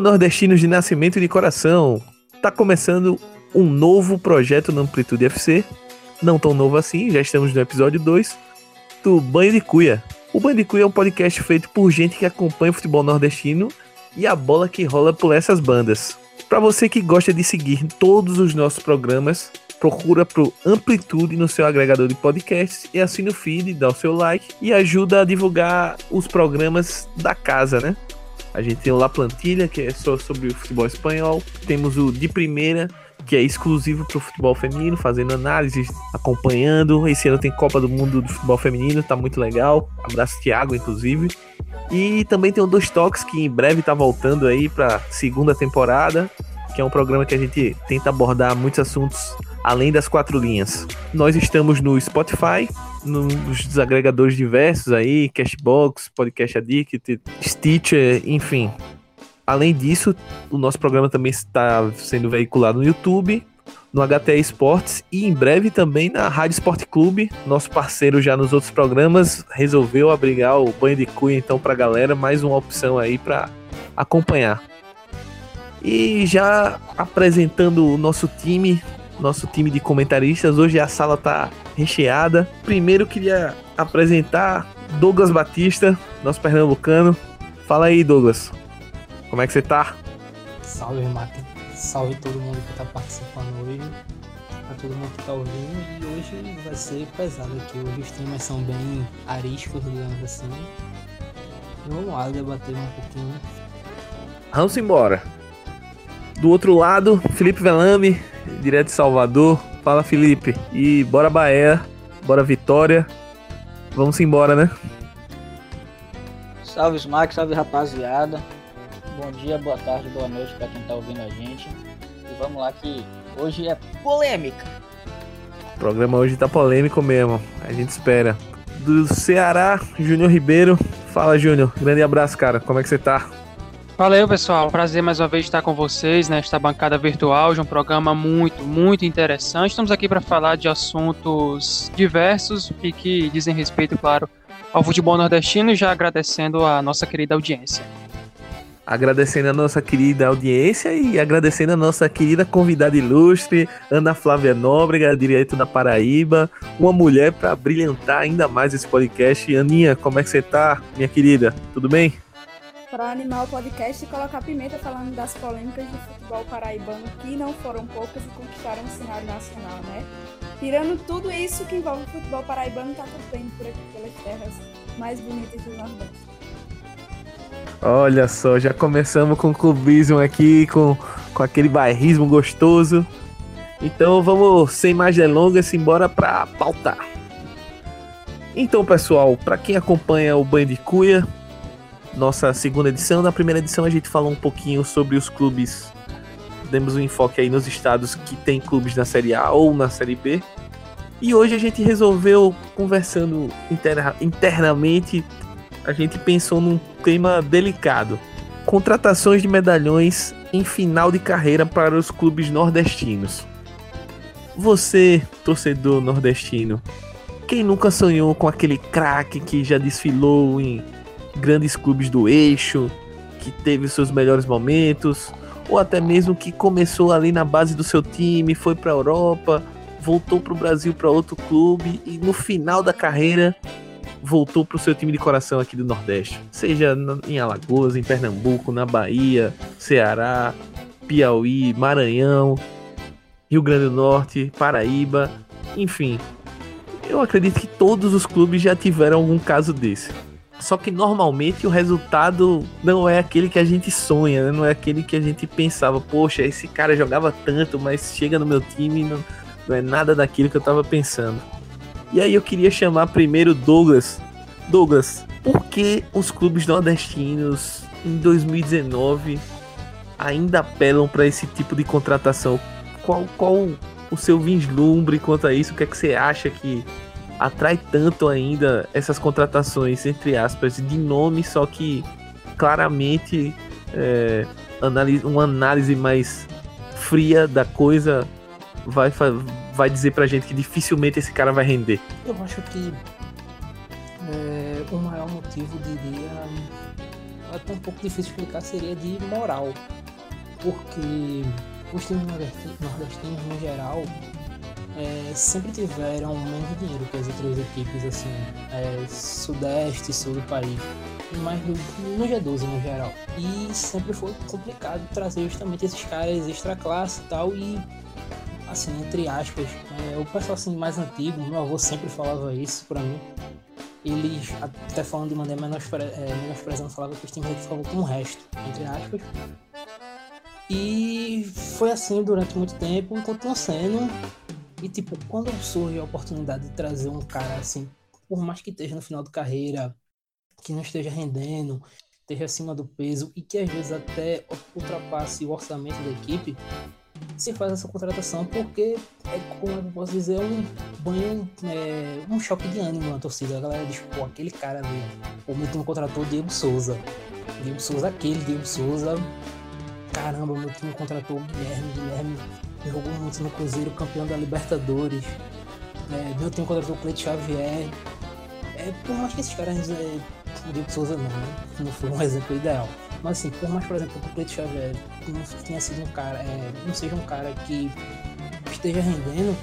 Nordestinos de nascimento e de coração! Tá começando um novo projeto no Amplitude FC. Não tão novo assim, já estamos no episódio 2 do Banho de Cuia. O Banho de Cuia é um podcast feito por gente que acompanha o futebol nordestino e a bola que rola por essas bandas. Para você que gosta de seguir todos os nossos programas, procura pro Amplitude no seu agregador de podcasts e assina o feed, dá o seu like e ajuda a divulgar os programas da casa, né? A gente tem o La Plantilha, que é só sobre o futebol espanhol. Temos o De Primeira, que é exclusivo para o futebol feminino, fazendo análises, acompanhando. Esse ano tem Copa do Mundo do Futebol Feminino, tá muito legal. Abraço, Thiago, inclusive. E também tem o Dois Toques, que em breve tá voltando aí para segunda temporada, que é um programa que a gente tenta abordar muitos assuntos além das quatro linhas. Nós estamos no Spotify, nos desagregadores diversos aí, Cashbox, Podcast Addict, Stitcher, enfim. Além disso, o nosso programa também está sendo veiculado no YouTube, no HTE Esportes e em breve também na Rádio Esporte Clube. Nosso parceiro já nos outros programas resolveu abrigar o banho de cuia então para a galera, mais uma opção aí para acompanhar. E já apresentando o nosso time, nosso time de comentaristas. Hoje a sala tá recheada. Primeiro queria apresentar Douglas Batista, nosso pernambucano. Fala aí, Douglas. Como é que você tá? Salve, Renato. Salve todo mundo que tá participando hoje. Pra todo mundo que tá ouvindo. E hoje vai ser pesado aqui. Hoje os temas são bem arísticos, digamos assim. E vamos lá debater um pouquinho. Vamos embora. Do outro lado, Felipe Velame, direto de Salvador. Fala, Felipe. E bora Bahia, bora Vitória. Vamos embora, né? Salve, Smack, salve, rapaziada. Bom dia, boa tarde, boa noite para quem tá ouvindo a gente. E vamos lá que hoje é polêmica. O programa hoje tá polêmico mesmo. A gente espera. Do Ceará, Júnior Ribeiro. Fala, Júnior. Grande abraço, cara. Como é que você tá? Valeu, pessoal. Prazer mais uma vez estar com vocês nesta bancada virtual de um programa muito, muito interessante. Estamos aqui para falar de assuntos diversos e que dizem respeito, claro, ao futebol nordestino, já agradecendo a nossa querida audiência. Agradecendo a nossa querida audiência e agradecendo a nossa querida convidada ilustre, Ana Flávia Nóbrega, direto da Paraíba, uma mulher para brilhantar ainda mais esse podcast. Aninha, como é que você tá, minha querida? Tudo bem? Para animar o podcast e colocar pimenta falando das polêmicas de futebol paraibano que não foram poucas e conquistaram o cenário nacional, né? Tirando tudo isso que envolve o futebol paraibano, tá tudo bem por aqui pelas terras mais bonitas do Nordeste. Olha só, já começamos com o clubismo aqui, com, com aquele bairrismo gostoso. Então vamos, sem mais delongas, embora para pautar. Então, pessoal, para quem acompanha o Banho de Cuia, nossa segunda edição. Na primeira edição a gente falou um pouquinho sobre os clubes. Demos um enfoque aí nos estados que tem clubes na Série A ou na Série B. E hoje a gente resolveu, conversando interna internamente, a gente pensou num tema delicado. Contratações de medalhões em final de carreira para os clubes nordestinos. Você, torcedor nordestino, quem nunca sonhou com aquele craque que já desfilou em grandes clubes do eixo, que teve seus melhores momentos, ou até mesmo que começou ali na base do seu time, foi para a Europa, voltou para o Brasil para outro clube e no final da carreira voltou para o seu time de coração aqui do Nordeste, seja em Alagoas, em Pernambuco, na Bahia, Ceará, Piauí, Maranhão, Rio Grande do Norte, Paraíba, enfim. Eu acredito que todos os clubes já tiveram algum caso desse. Só que normalmente o resultado não é aquele que a gente sonha, né? não é aquele que a gente pensava, poxa, esse cara jogava tanto, mas chega no meu time e não, não é nada daquilo que eu tava pensando. E aí eu queria chamar primeiro Douglas. Douglas, por que os clubes nordestinos em 2019 ainda apelam para esse tipo de contratação? Qual, qual o seu vislumbre quanto a isso? O que é que você acha que atrai tanto ainda essas contratações, entre aspas, de nome, só que claramente é, uma análise mais fria da coisa vai, vai dizer pra gente que dificilmente esse cara vai render. Eu acho que é, o maior motivo, diria, é um pouco difícil explicar, seria de moral. Porque os times nordestinos, no geral, é, sempre tiveram menos dinheiro que as outras equipes, assim, é, sudeste, sul do país, mas no, no G12 no geral. E sempre foi complicado trazer justamente esses caras extra classe e tal, e assim, entre aspas, é, o pessoal assim mais antigo, meu avô sempre falava isso pra mim. Eles, até falando de maneira menospre, é, menosprezando, falava que os times ficavam com o resto, entre aspas. E foi assim durante muito tempo, continua sendo. E tipo, quando surge a oportunidade de trazer um cara assim, por mais que esteja no final de carreira, que não esteja rendendo, esteja acima do peso e que às vezes até ultrapasse o orçamento da equipe, se faz essa contratação porque é como eu posso dizer um banho é, um choque de ânimo na torcida. A galera diz pô aquele cara ali o meu time contratou o Diego Souza. Diego Souza aquele Diego Souza. Caramba meu time contratou o Guilherme Guilherme jogou muito no Cruzeiro campeão da Libertadores. É, meu time contratou o Cleiton Xavier. É, por mais que esses caras é, o Diego Souza não né? não foi um exemplo ideal. Mas assim, por mais, por exemplo, que o Cleiton Xavier não tenha sido um cara, é, não seja um cara que esteja rendendo,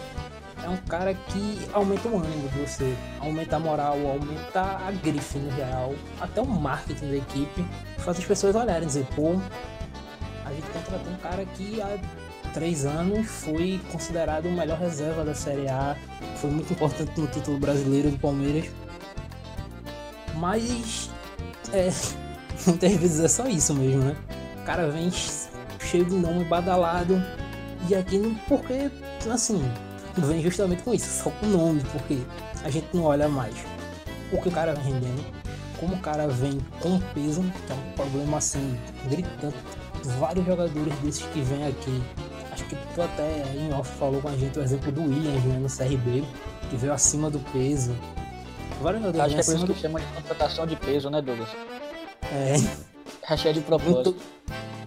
é um cara que aumenta o ânimo de você, aumenta a moral, aumenta a grife no geral, até o marketing da equipe, faz as pessoas olharem e dizer, pô, a gente contratou um cara que três anos foi considerado o melhor reserva da Série A, foi muito importante no título brasileiro do Palmeiras. Mas é, muitas vezes é só isso mesmo, né? O cara vem cheio de nome badalado e aqui porque assim vem justamente com isso, só com nome, porque a gente não olha mais o que o cara vem rendendo, como o cara vem com peso, que é um problema assim gritante. Vários jogadores desses que vêm aqui, acho que tu até em off falou com a gente o exemplo do Williams né, no CRB, que veio acima do peso. Vários jogadores acho que é por isso que do... chama de contratação de peso, né, Douglas? É. Achei de propósito.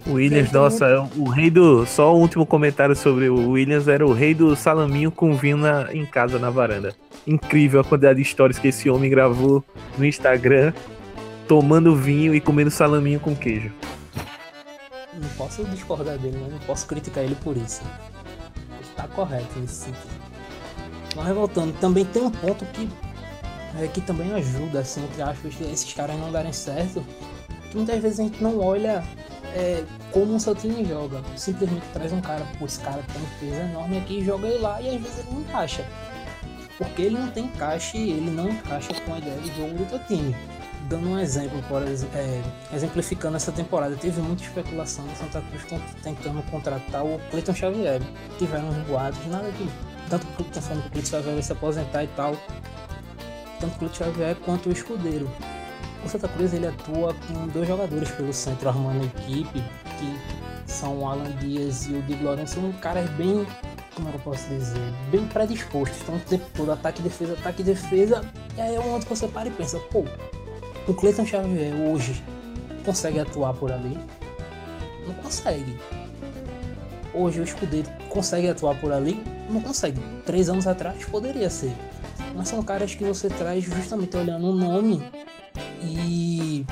O Williams, nossa, é o rei do. Só o último comentário sobre o Williams era o rei do salaminho com vinho na, em casa na varanda. Incrível a quantidade de histórias que esse homem gravou no Instagram, tomando vinho e comendo salaminho com queijo. Não posso discordar dele, não posso criticar ele por isso. Está correto nesse sentido. Mas voltando, também tem um ponto que é, que também ajuda, assim, entre aspas, esses caras não darem certo, que muitas vezes a gente não olha é, como o seu time joga. Simplesmente traz um cara, pô, esse cara tem um peso enorme aqui, joga ele lá e às vezes ele não encaixa. Porque ele não tem encaixe, ele não encaixa com a ideia de jogo do teu time. Dando um exemplo, por é, exemplificando essa temporada, teve muita especulação do Santa Cruz tentando contratar o Cleiton Xavier. Tiveram uns boatos, nada de. Tanto que estão falando que o Cleiton Xavier vai se aposentar e tal tanto o Cleiton Xavier quanto o Escudeiro. O Santa Cruz ele atua com dois jogadores pelo centro armando a equipe, que são o Alan Dias e o Diego Lourenço, são caras bem, como é eu posso dizer, bem predispostos. Estão o tempo todo ataque, defesa, ataque, defesa. E aí é onde você para e pensa, pô, o Cleiton Xavier hoje consegue atuar por ali? Não consegue. Hoje o Escudeiro consegue atuar por ali? Não consegue. Três anos atrás poderia ser mas são caras que você traz justamente olhando o nome e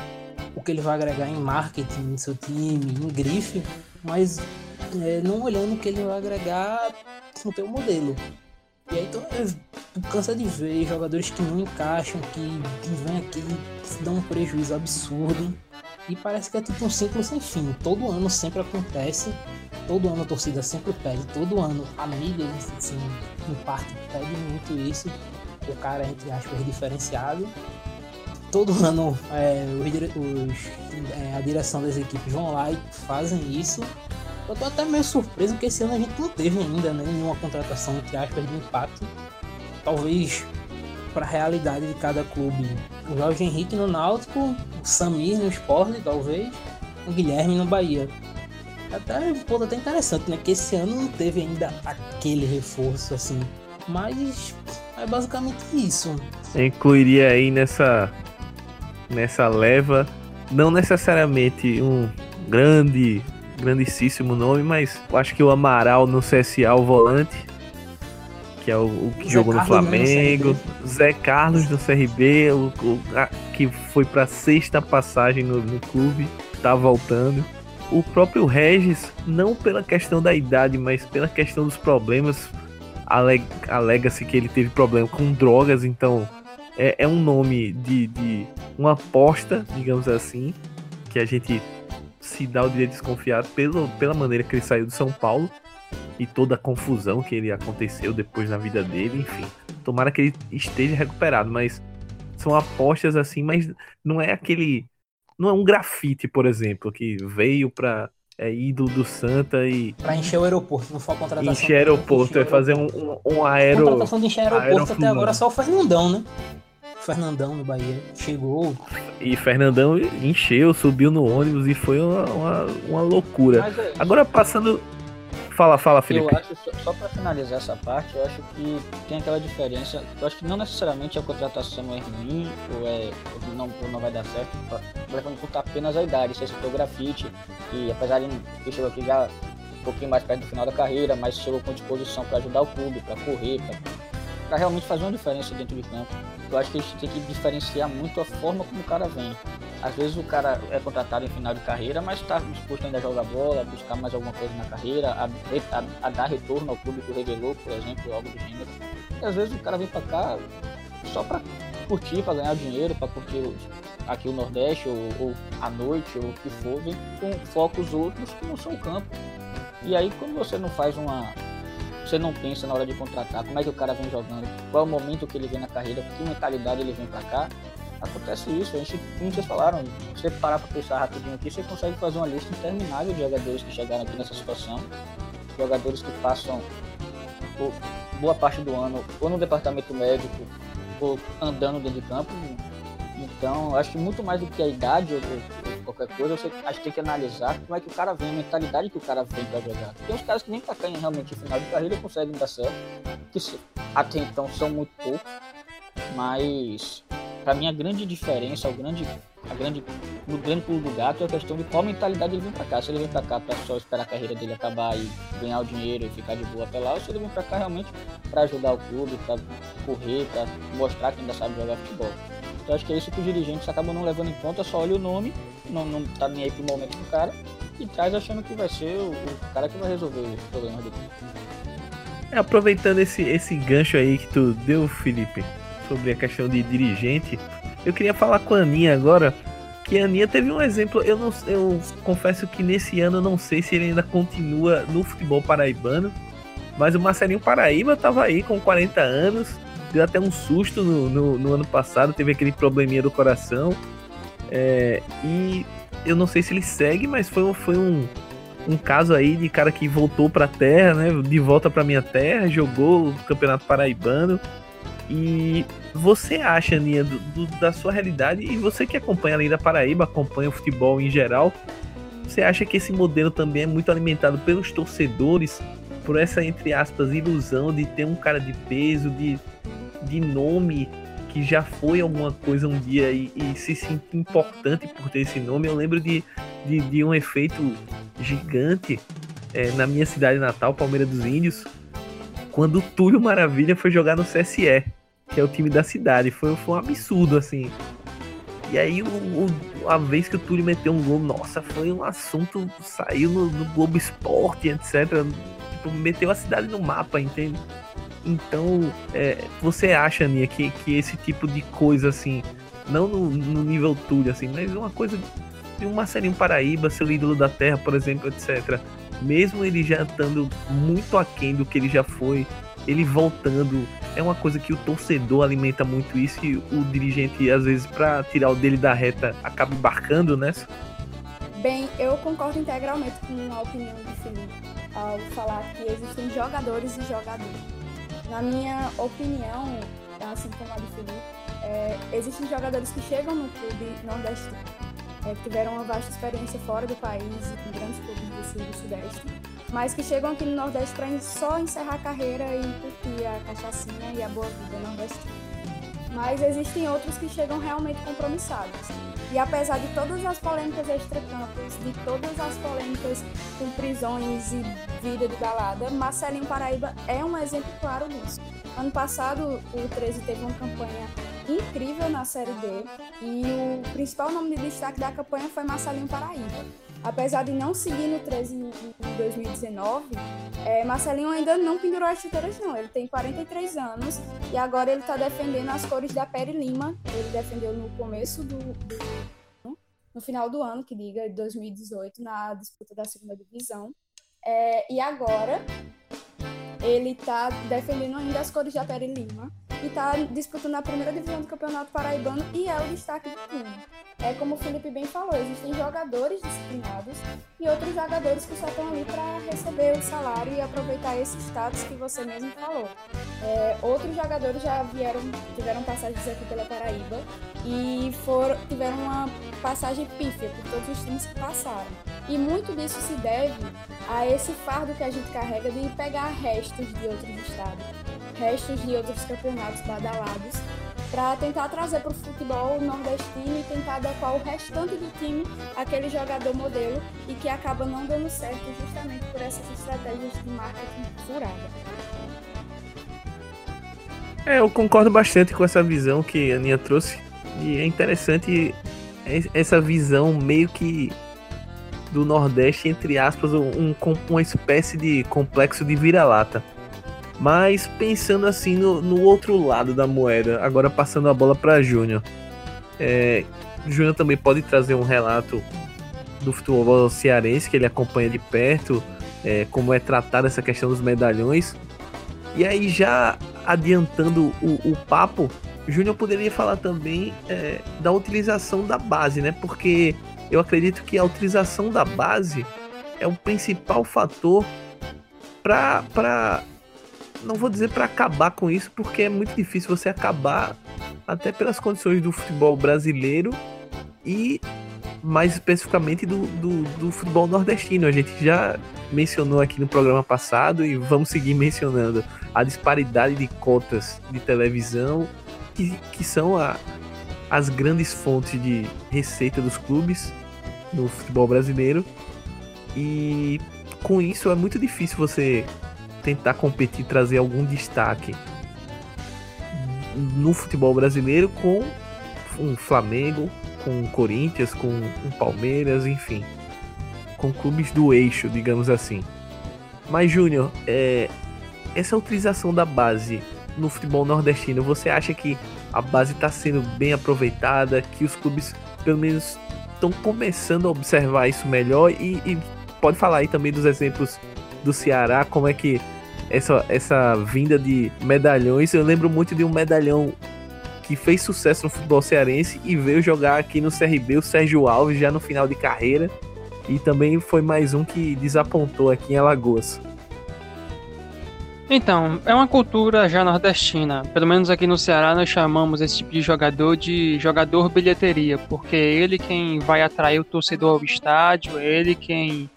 o que ele vai agregar em marketing no seu time, em grife, mas é, não olhando o que ele vai agregar no teu modelo. E aí tu, tu cansa de ver jogadores que não encaixam, que, que vêm aqui e dão um prejuízo absurdo. E parece que é tipo um ciclo sem fim. Todo ano sempre acontece. Todo ano a torcida sempre pede. Todo ano a mídia, assim, em parte, pede muito isso o cara, entre aspas, diferenciado. Todo ano é, os, os, é, a direção das equipes vão lá e fazem isso. Eu tô até meio surpreso porque esse ano a gente não teve ainda né, nenhuma contratação, entre aspas, de impacto. Talvez para a realidade de cada clube. O Jorge Henrique no Náutico, o Samir no Esporte, talvez, o Guilherme no Bahia. Até um ponto até interessante, né? Que esse ano não teve ainda aquele reforço assim. Mas é basicamente isso. Eu incluiria aí nessa, nessa leva, não necessariamente um grande, grandíssimo nome, mas eu acho que o Amaral no CSA, o volante, que é o, o que Zé jogou Carlos no Flamengo, no Zé Carlos no CRB, o, o a, que foi para sexta passagem no, no clube, tá voltando. O próprio Regis, não pela questão da idade, mas pela questão dos problemas, alega-se que ele teve problema com drogas, então é, é um nome de, de uma aposta, digamos assim, que a gente se dá o direito de desconfiar pelo, pela maneira que ele saiu do São Paulo e toda a confusão que ele aconteceu depois na vida dele, enfim. Tomara que ele esteja recuperado, mas são apostas assim, mas não é aquele. Não é um grafite, por exemplo, que veio pra. É ídolo do Santa e. Pra encher o aeroporto, não foi a contratação. Encher o aeroporto, é fazer um, um, um aero. A contratação de encher aeroporto até agora só o Fernandão, né? Fernandão no Bahia. Chegou. E Fernandão encheu, subiu no ônibus e foi uma, uma, uma loucura. É Agora passando. Fala, fala, Felipe. Eu acho, só, só para finalizar essa parte, eu acho que tem aquela diferença. Eu acho que não necessariamente a contratação é ruim ou, é, ou não, ou não vai dar certo, levando em conta apenas a idade. Você citou grafite, e apesar de ele chegou aqui já um pouquinho mais perto do final da carreira, mas chegou com disposição para ajudar o clube, para correr, para realmente fazer uma diferença dentro de campo eu acho que a gente tem que diferenciar muito a forma como o cara vem. Às vezes o cara é contratado em final de carreira, mas está disposto ainda a jogar bola, a buscar mais alguma coisa na carreira, a, a, a, dar retorno ao clube que revelou, por exemplo, algo do gênero. E às vezes o cara vem para cá só para curtir, para ganhar dinheiro, para curtir aqui o Nordeste, ou, ou a noite, ou o que for, vem com focos outros que não são o campo. E aí quando você não faz uma, você não pensa na hora de contratar como é que o cara vem jogando, qual é o momento que ele vem na carreira, que mentalidade ele vem para cá. Acontece isso, a gente, como vocês falaram, você parar para pensar rapidinho aqui, você consegue fazer uma lista interminável de jogadores que chegaram aqui nessa situação, jogadores que passam boa parte do ano ou no departamento médico ou andando dentro de campo. Então, acho que muito mais do que a idade ou, qualquer coisa, você acho que tem que analisar como é que o cara vem, a mentalidade que o cara vem para jogar. Tem uns caras que nem caem realmente no final de carreira conseguem dar certo, que até então são muito poucos, mas para mim a grande diferença, o grande, a grande, no grande pulo do gato é a questão de qual mentalidade ele vem para cá. Se ele vem para cá para só esperar a carreira dele acabar e ganhar o dinheiro e ficar de boa até lá, ou se ele vem para cá realmente para ajudar o clube, para correr, para mostrar que ainda sabe jogar futebol. Então acho que é isso que os dirigentes acabam não levando em conta, só olha o nome, não, não tá nem aí pro momento do cara, e traz achando que vai ser o, o cara que vai resolver os problemas do. É, aproveitando esse, esse gancho aí que tu deu, Felipe, sobre a questão de dirigente, eu queria falar com a Aninha agora, que a Aninha teve um exemplo, eu, não, eu confesso que nesse ano eu não sei se ele ainda continua no futebol paraibano, mas o Marcelinho Paraíba tava aí com 40 anos, deu até um susto no, no, no ano passado, teve aquele probleminha do coração. É, e eu não sei se ele segue, mas foi, foi um, um caso aí de cara que voltou pra terra, né? De volta pra minha terra, jogou o Campeonato Paraibano. E você acha, Nia, do, do, da sua realidade, e você que acompanha além da Paraíba, acompanha o futebol em geral, você acha que esse modelo também é muito alimentado pelos torcedores, por essa, entre aspas, ilusão de ter um cara de peso, de de nome que já foi alguma coisa um dia e, e se sente importante por ter esse nome. Eu lembro de, de, de um efeito gigante é, na minha cidade natal, Palmeiras dos Índios, quando o Túlio Maravilha foi jogar no CSE, que é o time da cidade. Foi, foi um absurdo, assim. E aí, o, o, a vez que o Túlio meteu um gol, nossa, foi um assunto, saiu no, no Globo Esporte, etc. Tipo, meteu a cidade no mapa, entende? Então, é, você acha, Aninha, que, que esse tipo de coisa, assim, não no, no nível Túlio, assim, mas uma coisa de um Marcelinho Paraíba, seu ídolo da terra, por exemplo, etc. Mesmo ele já estando muito aquém do que ele já foi, ele voltando, é uma coisa que o torcedor alimenta muito isso e o dirigente, às vezes, para tirar o dele da reta, acaba embarcando nessa. Bem, eu concordo integralmente com a opinião do Felipe ao falar que existem jogadores e jogadores. Na minha opinião, assim como a do Felipe, é, existem jogadores que chegam no clube nordestino, é, que tiveram uma vasta experiência fora do país e com grandes clubes do sul e do sudeste, mas que chegam aqui no Nordeste para só encerrar a carreira e curtir a cachaçinha e a boa vida nordestina. Mas existem outros que chegam realmente compromissados. E apesar de todas as polêmicas extracampos, de todas as polêmicas com prisões e vida de balada, Marcelinho Paraíba é um exemplo claro disso. Ano passado, o 13 teve uma campanha incrível na Série D e o principal nome de destaque da campanha foi Marcelinho Paraíba. Apesar de não seguir no 13 em 2019, é, Marcelinho ainda não pendurou as chuteiras não. Ele tem 43 anos e agora ele está defendendo as cores da Peri Lima. Ele defendeu no começo do, do no final do ano, que diga, 2018, na disputa da segunda divisão. É, e agora ele está defendendo ainda as cores da Peri Lima e está disputando a primeira divisão do Campeonato Paraibano e é o destaque do time. É como o Felipe bem falou, existem jogadores disciplinados e outros jogadores que só estão ali para receber o salário e aproveitar esse status que você mesmo falou. É, outros jogadores já vieram, tiveram passagens aqui pela Paraíba e foram, tiveram uma passagem pífia por todos os times que passaram. E muito disso se deve a esse fardo que a gente carrega de pegar restos de outros estados restos de outros campeonatos badalados para tentar trazer para o futebol nordestino e tentar adequar o restante do time àquele jogador modelo e que acaba não dando certo justamente por essas estratégias de marketing furada. É, eu concordo bastante com essa visão que a Aninha trouxe e é interessante essa visão meio que do Nordeste, entre aspas, um, uma espécie de complexo de vira-lata mas pensando assim no, no outro lado da moeda, agora passando a bola para Júnior. É, Júnior também pode trazer um relato do futebol cearense que ele acompanha de perto, é, como é tratada essa questão dos medalhões. E aí, já adiantando o, o papo, Júnior poderia falar também é, da utilização da base, né? Porque eu acredito que a utilização da base é o principal fator para não vou dizer para acabar com isso, porque é muito difícil você acabar até pelas condições do futebol brasileiro e mais especificamente do, do, do, futebol nordestino. A gente já mencionou aqui no programa passado e vamos seguir mencionando a disparidade de cotas de televisão, que, que são a, as grandes fontes de receita dos clubes no futebol brasileiro. E com isso é muito difícil você tentar competir, trazer algum destaque no futebol brasileiro com um Flamengo, com um Corinthians, com um Palmeiras, enfim, com clubes do eixo, digamos assim. Mas Júnior, é, essa utilização da base no futebol nordestino, você acha que a base está sendo bem aproveitada, que os clubes pelo menos estão começando a observar isso melhor e, e pode falar aí também dos exemplos do Ceará, como é que essa, essa vinda de medalhões. Eu lembro muito de um medalhão que fez sucesso no futebol cearense e veio jogar aqui no CRB, o Sérgio Alves, já no final de carreira. E também foi mais um que desapontou aqui em Alagoas. Então, é uma cultura já nordestina. Pelo menos aqui no Ceará nós chamamos esse tipo de jogador de jogador bilheteria, porque é ele quem vai atrair o torcedor ao estádio, é ele quem,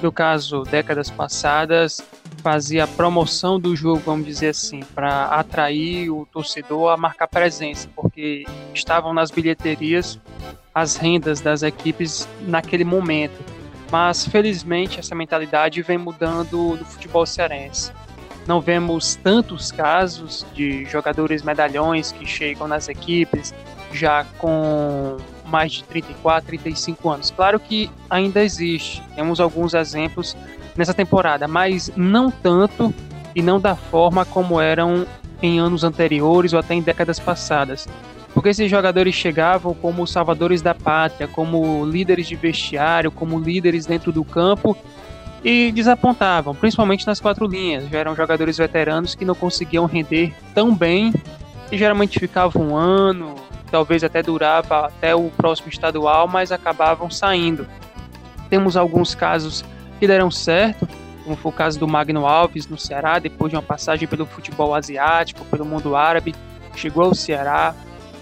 no caso, décadas passadas, fazia a promoção do jogo, vamos dizer assim, para atrair o torcedor a marcar presença, porque estavam nas bilheterias as rendas das equipes naquele momento. Mas felizmente essa mentalidade vem mudando no futebol cearense. Não vemos tantos casos de jogadores medalhões que chegam nas equipes já com mais de 34, 35 anos. Claro que ainda existe. Temos alguns exemplos nessa temporada, mas não tanto e não da forma como eram em anos anteriores ou até em décadas passadas. Porque esses jogadores chegavam como salvadores da pátria, como líderes de vestiário, como líderes dentro do campo e desapontavam, principalmente nas quatro linhas. Já eram jogadores veteranos que não conseguiam render tão bem e geralmente ficavam um ano, talvez até durava até o próximo estadual, mas acabavam saindo. Temos alguns casos que deram certo, como foi o caso do Magno Alves no Ceará, depois de uma passagem pelo futebol asiático, pelo mundo árabe, chegou ao Ceará,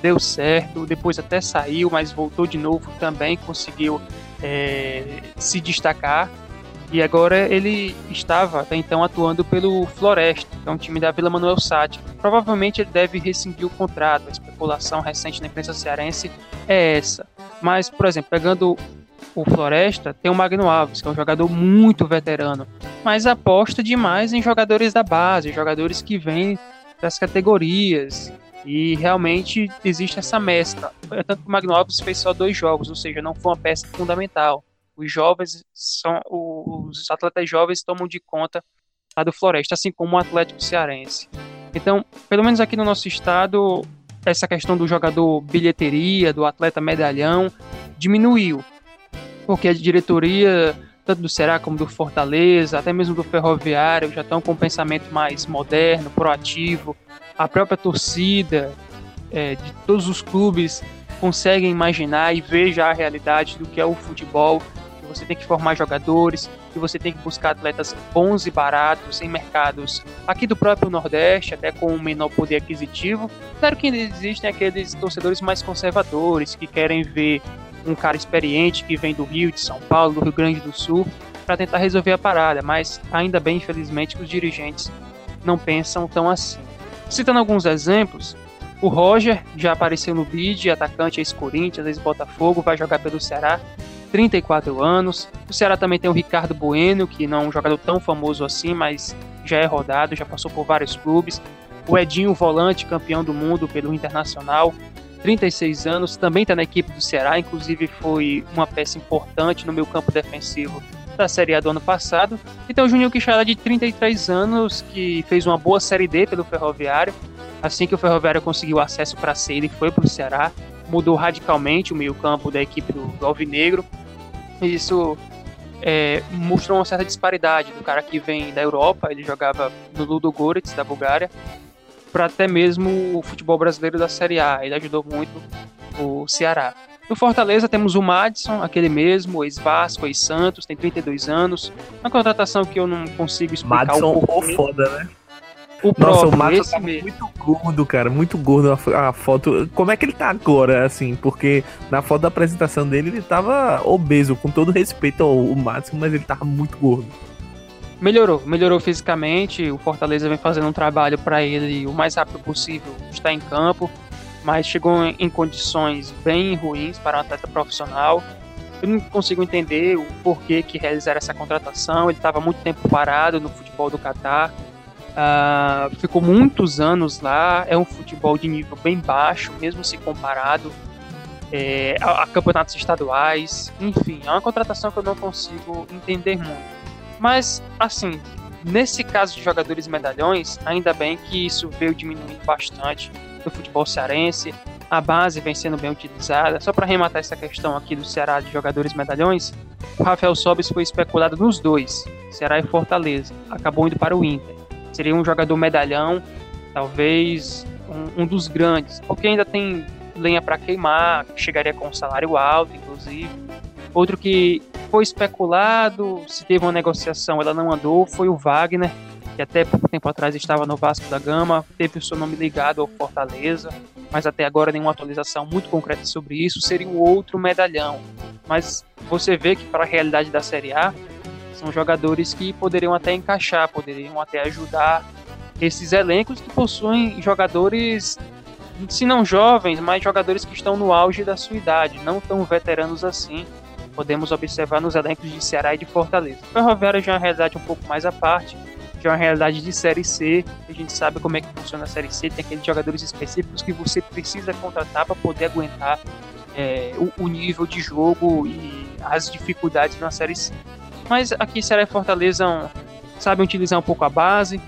deu certo, depois até saiu, mas voltou de novo também, conseguiu é, se destacar. E agora ele estava até então atuando pelo Floresta, que é um time da Vila Manuel Sati. Provavelmente ele deve rescindir o contrato. A especulação recente na imprensa cearense é essa. Mas, por exemplo, pegando o Floresta tem o Magno Alves, que é um jogador muito veterano, mas aposta demais em jogadores da base, jogadores que vêm das categorias, E realmente existe essa mescla. Tanto que o Magno Alves fez só dois jogos, ou seja, não foi uma peça fundamental. Os jovens são os atletas jovens tomam de conta a do Floresta, assim como o Atlético Cearense. Então, pelo menos aqui no nosso estado, essa questão do jogador bilheteria, do atleta medalhão, diminuiu. Porque a diretoria, tanto do Ceará como do Fortaleza, até mesmo do Ferroviário, já estão com um pensamento mais moderno, proativo. A própria torcida é, de todos os clubes conseguem imaginar e ver já a realidade do que é o futebol você tem que formar jogadores, que você tem que buscar atletas bons e baratos em mercados aqui do próprio Nordeste, até com um menor poder aquisitivo. Claro que existem aqueles torcedores mais conservadores que querem ver um cara experiente que vem do Rio, de São Paulo, do Rio Grande do Sul, para tentar resolver a parada, mas ainda bem, infelizmente, que os dirigentes não pensam tão assim. Citando alguns exemplos, o Roger já apareceu no bid, atacante ex-Corinthians, ex-Botafogo, vai jogar pelo Ceará. 34 anos. O Ceará também tem o Ricardo Bueno, que não é um jogador tão famoso assim, mas já é rodado, já passou por vários clubes. O Edinho Volante, campeão do mundo pelo Internacional, 36 anos, também está na equipe do Ceará, inclusive foi uma peça importante no meu campo defensivo da Série A do ano passado. E tem o Juninho Quixadá de 33 anos, que fez uma boa Série D pelo Ferroviário. Assim que o Ferroviário conseguiu acesso para C, ele foi para o Ceará, mudou radicalmente o meio campo da equipe do, Alvinegro isso é, mostrou uma certa disparidade do cara que vem da Europa, ele jogava no Ludo Goretz, da Bulgária, para até mesmo o futebol brasileiro da Série A. Ele ajudou muito o Ceará. No Fortaleza temos o Madison, aquele mesmo, ex-Vasco, ex-Santos, tem 32 anos. Uma contratação que eu não consigo explicar Madison, um pouco. foda, né? O Nossa, o próprio, Mato esse tava mesmo. muito gordo, cara. Muito gordo a, foto. Como é que ele tá agora, assim? Porque na foto da apresentação dele ele tava obeso, com todo respeito ao, ao Máximo, mas ele tava muito gordo. Melhorou, melhorou fisicamente. O Fortaleza vem fazendo um trabalho para ele o mais rápido possível estar em campo, mas chegou em, em condições bem ruins para um atleta profissional. Eu não consigo entender o porquê que realizaram essa contratação. Ele estava muito tempo parado no futebol do Catar. Ah, ficou muitos anos lá. É um futebol de nível bem baixo, mesmo se comparado é, a, a campeonatos estaduais. Enfim, é uma contratação que eu não consigo entender muito. Mas, assim, nesse caso de jogadores medalhões, ainda bem que isso veio diminuindo bastante no futebol cearense. A base vem sendo bem utilizada. Só para arrematar essa questão aqui do Ceará de jogadores medalhões, o Rafael Sobis foi especulado nos dois, Ceará e Fortaleza. Acabou indo para o Inter. Seria um jogador medalhão, talvez um, um dos grandes, porque ainda tem lenha para queimar, chegaria com um salário alto, inclusive. Outro que foi especulado, se teve uma negociação, ela não andou, foi o Wagner, que até pouco tempo atrás estava no Vasco da Gama, teve o seu nome ligado ao Fortaleza, mas até agora nenhuma atualização muito concreta sobre isso. Seria um outro medalhão. Mas você vê que para a realidade da Série A, são jogadores que poderiam até encaixar, poderiam até ajudar esses elencos que possuem jogadores, se não jovens, mas jogadores que estão no auge da sua idade, não tão veteranos assim. Podemos observar nos elencos de Ceará e de Fortaleza. O Ferroviário já é uma realidade um pouco mais à parte, já é uma realidade de Série C. A gente sabe como é que funciona a Série C, tem aqueles jogadores específicos que você precisa contratar para poder aguentar é, o, o nível de jogo e as dificuldades na Série C. Mas aqui Ceará e Fortaleza sabem utilizar um pouco a base,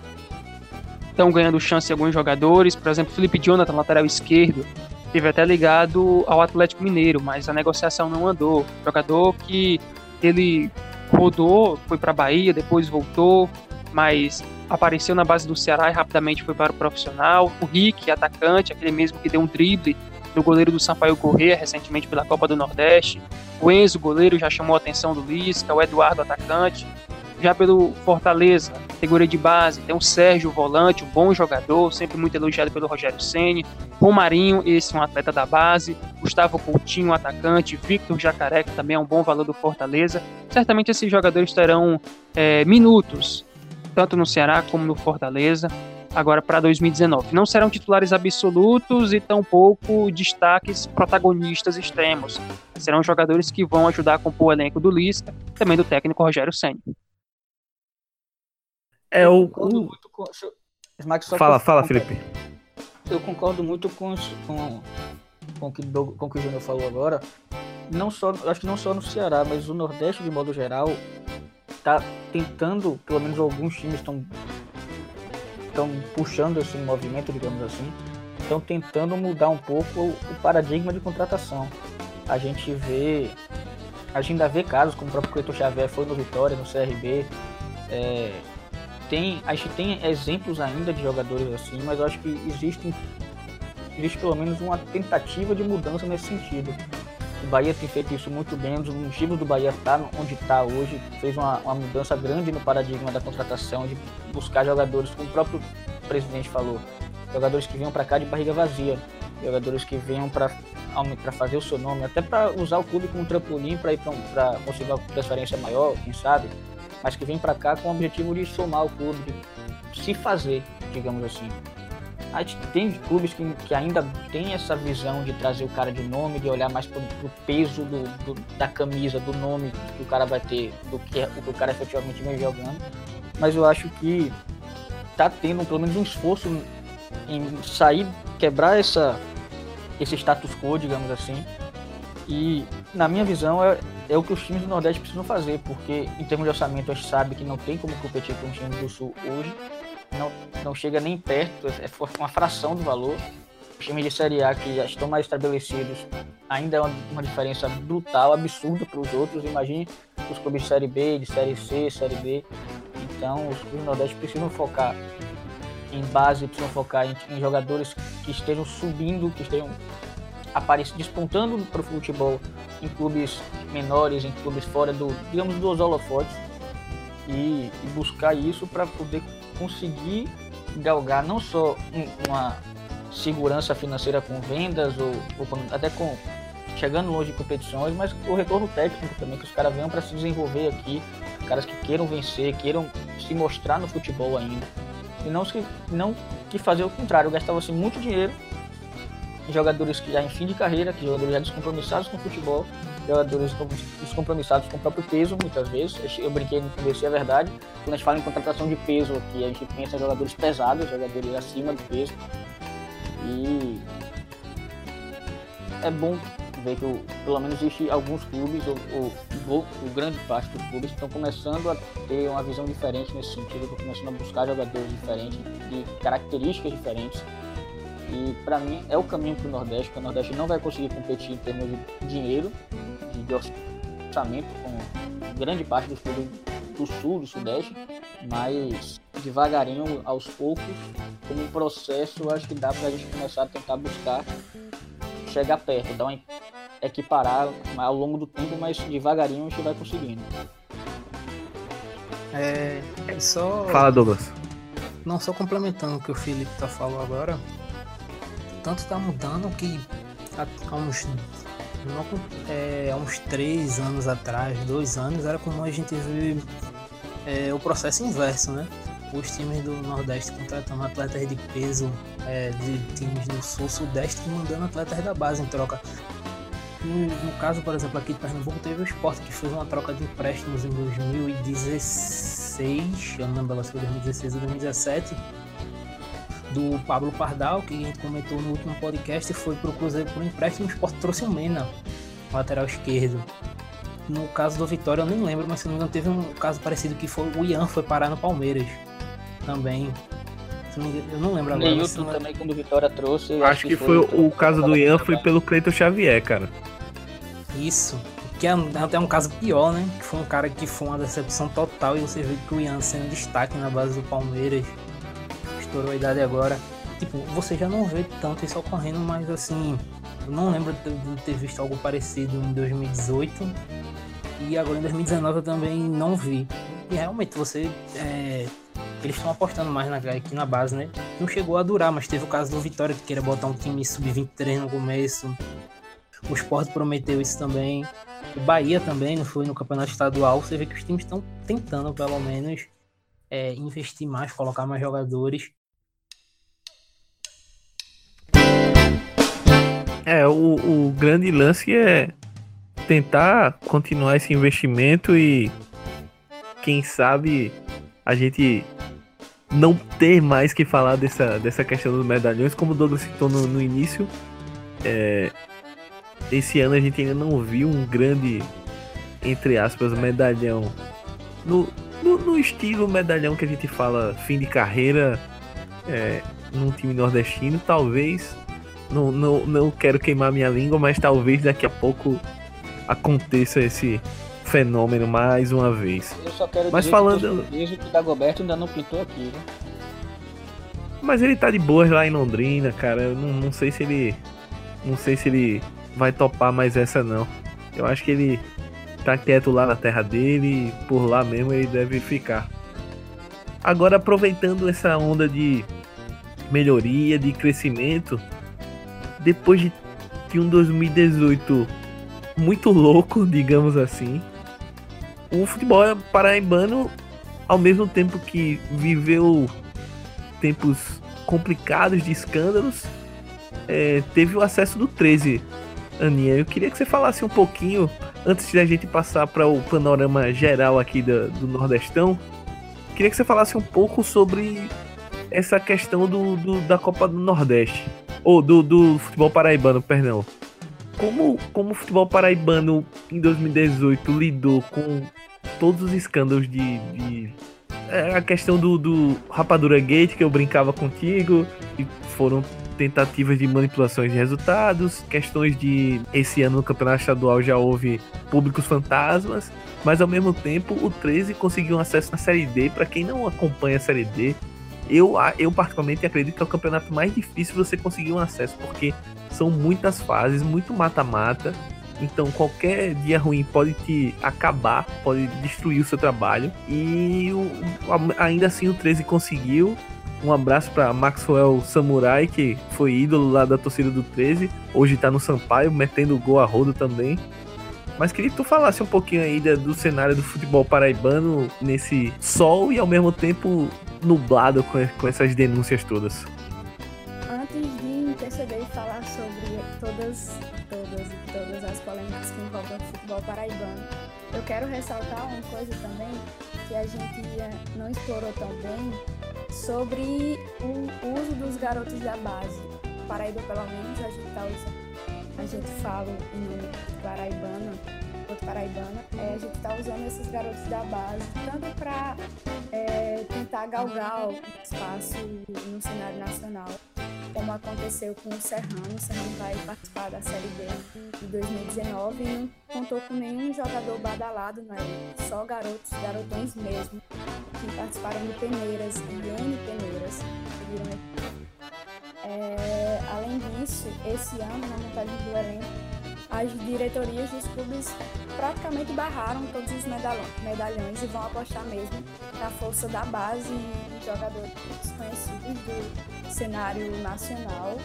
estão ganhando chance alguns jogadores, por exemplo, Felipe Jonathan, lateral esquerdo, teve até ligado ao Atlético Mineiro, mas a negociação não andou. Jogador que ele rodou, foi para Bahia, depois voltou, mas apareceu na base do Ceará e rapidamente foi para o profissional. O Rick, atacante, aquele mesmo que deu um drible do goleiro do Sampaio Corrêa recentemente pela Copa do Nordeste. O Enzo, goleiro, já chamou a atenção do Lisca, o Eduardo, atacante. Já pelo Fortaleza, categoria de base, tem o Sérgio, volante, um bom jogador, sempre muito elogiado pelo Rogério Ceni. Romarinho, esse é um atleta da base. Gustavo Coutinho, atacante. Victor Jacaré, que também é um bom valor do Fortaleza. Certamente esses jogadores terão é, minutos, tanto no Ceará como no Fortaleza, agora para 2019. Não serão titulares absolutos e tampouco destaques protagonistas extremos. Serão jogadores que vão ajudar a compor o elenco do Lisca, também do técnico Rogério Ceni. É o. Com- só Fala, fala, Felipe. Eu concordo muito com, com, com, o que, com o que o Júnior falou agora. Não só, acho que não só no Ceará, mas o Nordeste, de modo geral, tá tentando, pelo menos alguns times estão estão puxando esse movimento, digamos assim, estão tentando mudar um pouco o, paradigma de contratação. A gente vê, a gente ainda vê casos como o próprio Cleiton Xavier foi no Vitória, no CRB, é, tem, a gente tem exemplos ainda de jogadores assim, mas eu acho que existe, existe pelo menos uma tentativa de mudança nesse sentido. O Bahia tem feito isso muito bem, dos motivos do Bahia estar tá onde está hoje, fez uma, uma, mudança grande no paradigma da contratação, de buscar jogadores, como o próprio presidente falou, jogadores que venham para cá de barriga vazia, jogadores que venham para fazer o seu nome, até para usar o clube como trampolim para ir para conseguir uma transferência maior, quem sabe, mas que vem para cá com o objetivo de somar o clube, de se fazer, digamos assim. A gente tem clubes que, que ainda tem essa visão de trazer o cara de nome, de olhar mais pro, pro peso do, do, da camisa, do nome que o cara vai ter, do que, do que o cara efetivamente vem jogando. Mas eu acho que tá tendo pelo menos um esforço em sair, quebrar essa, esse status quo, digamos assim. E na minha visão é, é o que os times do Nordeste precisam fazer, porque em termos de orçamento a gente sabe que não tem como competir com os times do Sul hoje não, não chega nem perto, é uma fração do valor. Os times de Série A que já estão mais estabelecidos ainda é uma, uma diferença brutal, absurda para os outros. Imagine os clubes de Série B, de Série C, Série B. Então, os clubes do Nordeste precisam focar em base, precisam focar em, em jogadores que estejam subindo, que estejam aparecendo, despontando para o futebol em clubes menores, em clubes fora do, digamos, dos holofotes e, e buscar isso para poder conseguir galgar não só uma segurança financeira com vendas ou, ou até com chegando longe de competições, mas o retorno técnico também, que os caras venham para se desenvolver aqui, caras que queiram vencer, queiram se mostrar no futebol ainda. E não, que, não que fazer o contrário, gastava assim, muito dinheiro em jogadores que já em fim de carreira, que jogadores já descompromissados com o futebol, jogadores descompromissados com o próprio peso, muitas vezes. Eu brinquei no começo, é verdade. Quando a gente fala em contratação de peso aqui, a gente pensa em jogadores pesados, jogadores acima do peso. E é bom ver que pelo menos existe alguns clubes, ou, ou, ou grande parte dos clubes, estão começando a ter uma visão diferente nesse sentido, estão começando a buscar jogadores diferentes, de características diferentes e para mim é o caminho para o Nordeste, porque o Nordeste não vai conseguir competir em termos de dinheiro, de orçamento com grande parte dos clubes do Sul, do Sudeste, mas devagarinho, aos poucos, como um processo, acho que dá para a gente começar a tentar buscar chegar perto, dar uma equiparar ao longo do tempo, mas devagarinho a gente vai conseguindo. É, é só. Fala, Douglas. Não só complementando o que o Felipe tá falando agora, tanto tá mudando que há, uns é, há uns três anos atrás, dois anos, era comum a gente ver é, o processo inverso, né? Os times do Nordeste contratando atletas de peso é, de times do Sul, Sudeste mandando atletas da base em troca. No, no, caso, por exemplo, aqui de Pernambuco, teve o esporte que fez uma troca de empréstimos em 2016, eu não lembro se foi 2016 ou 2017 do Pablo Pardal, que a gente comentou no último podcast, foi para o Cruzeiro por empréstimo. O Sport trouxe o Mena, lateral esquerdo. No caso do Vitória, eu nem lembro, mas se não me engano, teve um caso parecido que foi o Ian foi parar no Palmeiras também. Eu não lembro agora. Neilton mas... também, quando o Vitória trouxe. Acho, acho que, que, foi, foi o caso do Ian foi pelo Cleiton Xavier, cara. Isso. Que é até um caso pior, né? Que foi um cara que foi uma decepção total e você vê que o Ian sendo destaque na base do Palmeiras estourou a idade agora. Tipo, você já não vê tanto isso ocorrendo, mas assim, eu não lembro de ter visto algo parecido em 2018 e agora em 2019 eu também não vi. E realmente você. É, eles estão apostando mais na, aqui na base, né? Não chegou a durar, mas teve o caso do Vitória que queria botar um time sub-23 no começo. O Sport prometeu isso também. O Bahia também não foi no campeonato estadual. Você vê que os times estão tentando, pelo menos, é, investir mais, colocar mais jogadores. É, o, o grande lance é tentar continuar esse investimento e quem sabe a gente não ter mais que falar dessa, dessa questão dos medalhões, como o Douglas citou no, no início. É, esse ano a gente ainda não viu um grande, entre aspas, medalhão no, no, no estilo medalhão que a gente fala fim de carreira é, num time nordestino. Talvez, não, não, não quero queimar minha língua, mas talvez daqui a pouco aconteça esse fenômeno mais uma vez. Eu só quero Mas dizer falando- que, que o Dagoberto ainda não pintou aqui, né? Mas ele tá de boas lá em Londrina, cara. Eu não, não sei se ele. Não sei se ele vai topar mais essa não. Eu acho que ele tá quieto lá na terra dele e por lá mesmo ele deve ficar. Agora aproveitando essa onda de melhoria, de crescimento, depois de, de um 2018 muito louco, digamos assim, o futebol paraibano, ao mesmo tempo que viveu tempos complicados de escândalos, é, teve o acesso do 13. Aninha, eu queria que você falasse um pouquinho, antes de a gente passar para o panorama geral aqui do, do Nordestão, queria que você falasse um pouco sobre essa questão do, do- da Copa do Nordeste, ou do, do futebol paraibano, perdão. Como, como o futebol paraibano em 2018 lidou com todos os escândalos de, de é, a questão do, do Rapadura Gate, que eu brincava contigo, e foram tentativas de manipulações de resultados, questões de. Esse ano no Campeonato Estadual já houve públicos fantasmas, mas ao mesmo tempo o 13 conseguiu um acesso na Série D. Para quem não acompanha a Série D, eu, eu particularmente acredito que é o campeonato mais difícil você conseguir um acesso, porque são muitas fases, muito mata-mata. Então qualquer dia ruim pode te acabar, pode destruir o seu trabalho. E o- ainda assim o 13 conseguiu. Um abraço para Maxwell Samurai, que foi ídolo lá da torcida do 13. Hoje tá no Sampaio, metendo gol a rodo também. Mas queria que tu falasse um pouquinho aí do cenário do futebol paraibano nesse sol e ao mesmo tempo nublado com, com essas denúncias todas. Antes de interceder e falar sobre todas, todas todas as polêmicas que envolvem o futebol paraibano, eu quero ressaltar uma coisa também que a gente não explorou tão bem sobre o uso dos garotos da base. Paraíba, pelo menos, a gente tá usando, a gente fala em nome paraibano, outro paraibana, é, a gente tá usando esses garotos da base tanto para tentar galgar o espaço no cenário nacional, como aconteceu com o Serrano. O Serrano vai participar da Série B de 2019 e não contou com nenhum jogador badalado na equipe, só garotos, garotões mesmo, que participaram do Peneiras, e N Peneiras, viram. É, além disso, esse ano, na montagem do elenco, as diretorias dos clubes praticamente barraram todos os medalhões, e vão apostar mesmo na força da base e de jogadores desconhecidos do cenário nacional,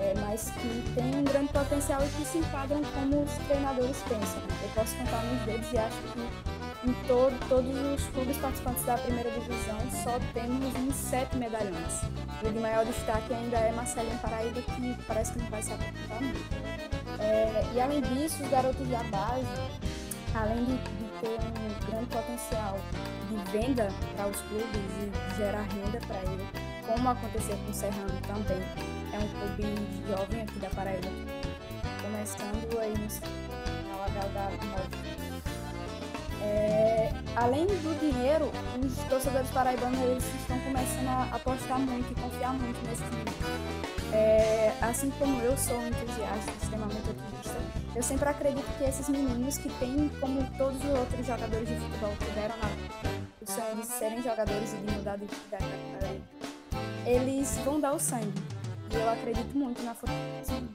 é, mas que têm um grande potencial e que se enquadram como os treinadores pensam. Eu posso contar nos dedos e acho que em todo, todos os clubes participantes da primeira divisão só temos uns sete medalhões. O de maior destaque ainda é Marcelinho Paraíba, que parece que não vai se apresentar muito. É, e além disso, os garotos da base, além de, de ter um grande potencial de venda para os clubes e gerar renda para ele, como aconteceu com o Serrano também, é um clube jovem aqui da Paraíba, começando aí no na galgada é, além do dinheiro, os torcedores paraibanos eles estão começando a apostar muito e confiar muito nesse time. É, assim como eu sou entusiasta extremamente otimista, eu sempre acredito que esses meninos que têm, como todos os outros jogadores de futebol, tiveram na, o sonho de serem jogadores e de mudar de idade, eles vão dar o sangue. E eu acredito muito na formação.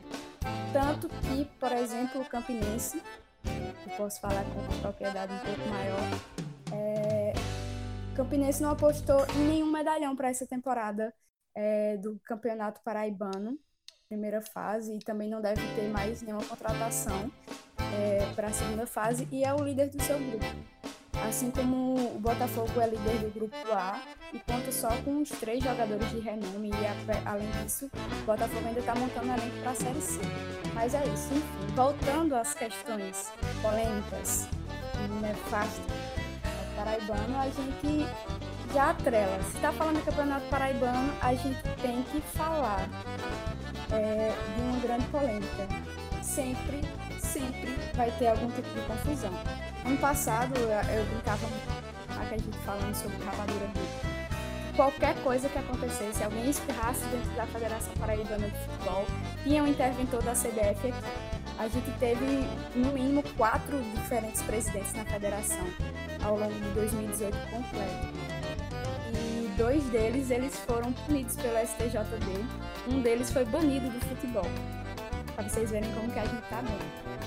Tanto que, por exemplo, o Campinense, eu posso falar com uma propriedade um pouco maior, é, Campinense não apostou em nenhum medalhão para essa temporada é, do Campeonato Paraibano, primeira fase, e também não deve ter mais nenhuma contratação é, para a segunda fase, e é o líder do seu grupo. Assim como o Botafogo é líder do grupo A e conta só com uns três jogadores de renome, e a- além disso, o Botafogo ainda está montando elenco para a Série C. Mas é isso, enfim. Voltando às questões polêmicas e nefastas do paraibano, a gente Já atrela, se está falando de Campeonato Paraibano, a gente tem que falar é, de uma grande polêmica. Sempre, sempre vai ter algum tipo de confusão. Ano passado eu brincava a gente falando sobre rapadura Qualquer coisa que acontecesse, alguém espirrasse dentro da Federação Paraibana de Futebol, tinha um interventor da CBF aqui. A gente teve, no mínimo, quatro diferentes presidentes na federação ao longo de 2018 completo. E dois deles, eles foram punidos pelo STJD. Um deles foi banido do futebol. Para vocês verem como que a gente tá bem.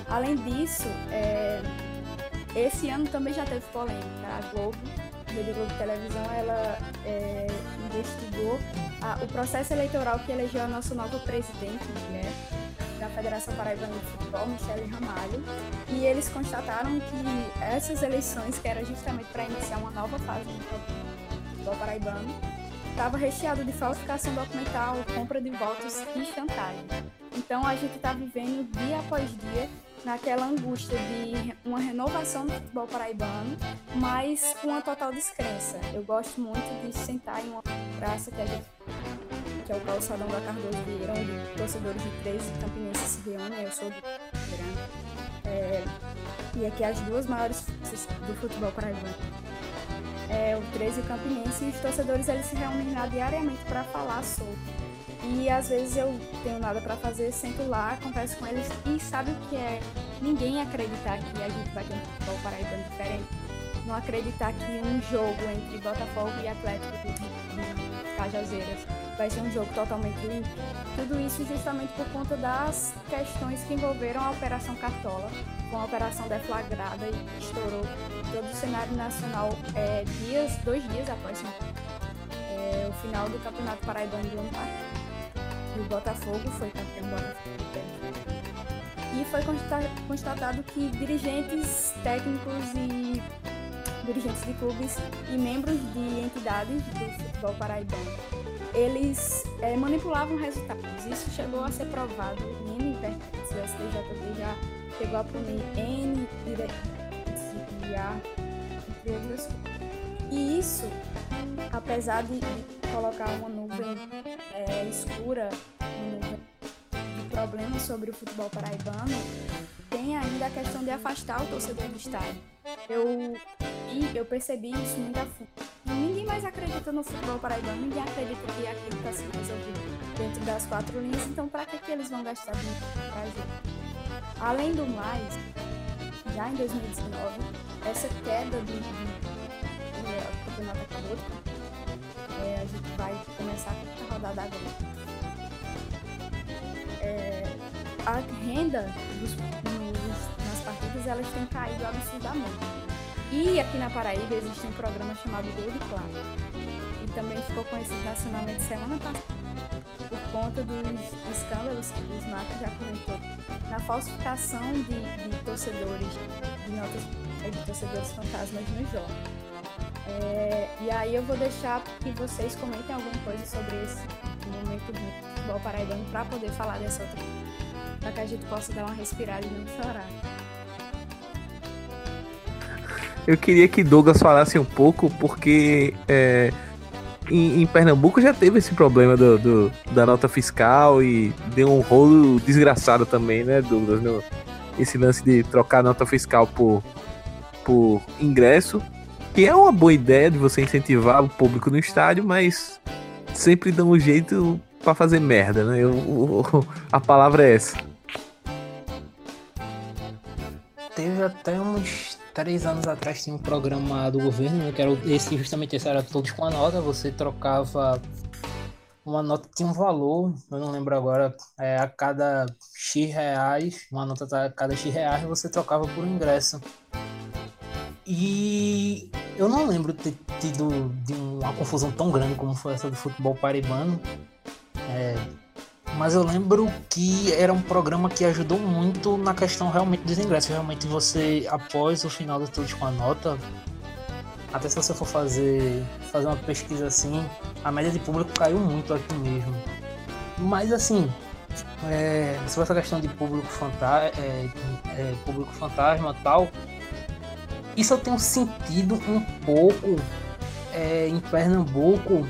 Além disso, é... esse ano também já teve polêmica. A Globo, a Rede Globo Televisão, ela é... investigou a... o processo eleitoral que elegeu a nossa nova presidente, mulher, da Federação Paraibana de Futebol, Michele Ramalho, e eles constataram que essas eleições, que era justamente para iniciar uma nova fase do futebol paraibano, estava recheado de falsificação documental, compra de votos e chantagem. Então a gente está vivendo dia após dia naquela angústia de uma renovação do futebol paraibano, mas com uma total descrença. Eu gosto muito de sentar em uma praça que a gente que é o calçadão da Cardoso Vieira, onde torcedores de 13 campinenses se reúnem, eu sou do Grande. É, e aqui as duas maiores do futebol paraibano. É, o 13 e o Campinense, e os torcedores eles se reúnem lá diariamente para falar sobre. E às vezes eu tenho nada para fazer, sento lá, converso com eles e sabe o que é ninguém acreditar que a gente vai ter um futebol paraibano diferente. Não acreditar que um jogo entre Botafogo e Atlético de, Cajazeiras vai ser um jogo totalmente limpo. Tudo isso justamente por conta das questões que envolveram a Operação Cartola, com a operação deflagrada e estourou todo o cenário nacional é, dias, dois dias após é, o final do Campeonato Paraibano do ano passado. E o Botafogo foi campeão Botafogo. E foi constatado que dirigentes técnicos e dirigentes de clubes e membros de entidades do futebol paraibano eles é, manipulavam resultados. Isso chegou a ser provado em N vertentes. O STJD já chegou a punir N diretrizes e A, E isso, apesar de colocar uma nuvem é, escura, de problemas sobre o futebol paraibano, tem ainda a questão de afastar o torcedor do estádio. Eu, e eu percebi isso muito a fundo ninguém mais acredita no futebol paraibano, ninguém acredita que aquilo está sendo resolvido dentro das quatro linhas, então para que, que eles vão gastar dinheiro para gente? Além do mais, já em 2019, essa queda de, de, de é, o campeonato acabou, é, gente vai começar a rodada agora. É, a renda dos, nos, nas partidas elas tem caído absurdamente. E aqui na Paraíba existe um programa chamado Gol de Plata. E também ficou conhecido nacionalmente semana passada por conta dos escândalos que o Smack já comentou na falsificação de, de torcedores, de notas de torcedores fantasmas no jogo. É, e aí eu vou deixar que vocês comentem alguma coisa sobre esse momento do futebol paraibano para poder falar dessa outra para que a gente possa dar uma respirada e não chorar. Eu queria que Douglas falasse um pouco, porque é, em, em, Pernambuco já teve esse problema do, do, da nota fiscal e deu um rolo desgraçado também, né, Douglas? No, esse lance de trocar nota fiscal por, por ingresso, que é uma boa ideia de você incentivar o público no estádio, mas sempre dá um jeito para fazer merda, né? Eu, a palavra é essa. Teve até uns três anos atrás tinha um programa do governo, né, que era esse, justamente esse era todos com a nota, você trocava uma nota tinha um valor, eu não lembro agora, é, a cada X reais, uma nota a cada X reais você trocava por ingresso. E eu não lembro ter tido de uma confusão tão grande como foi essa do futebol paribano. É, mas eu lembro que era um programa que ajudou muito na questão realmente dos ingressos. Realmente você, após o final do Todos com a Nota, até se você for fazer, fazer uma pesquisa assim, a média de público caiu muito aqui mesmo. Mas assim, é, sobre essa questão de público, fanta é, é, público fantasma tal, isso eu tenho sentido um pouco é, em Pernambuco,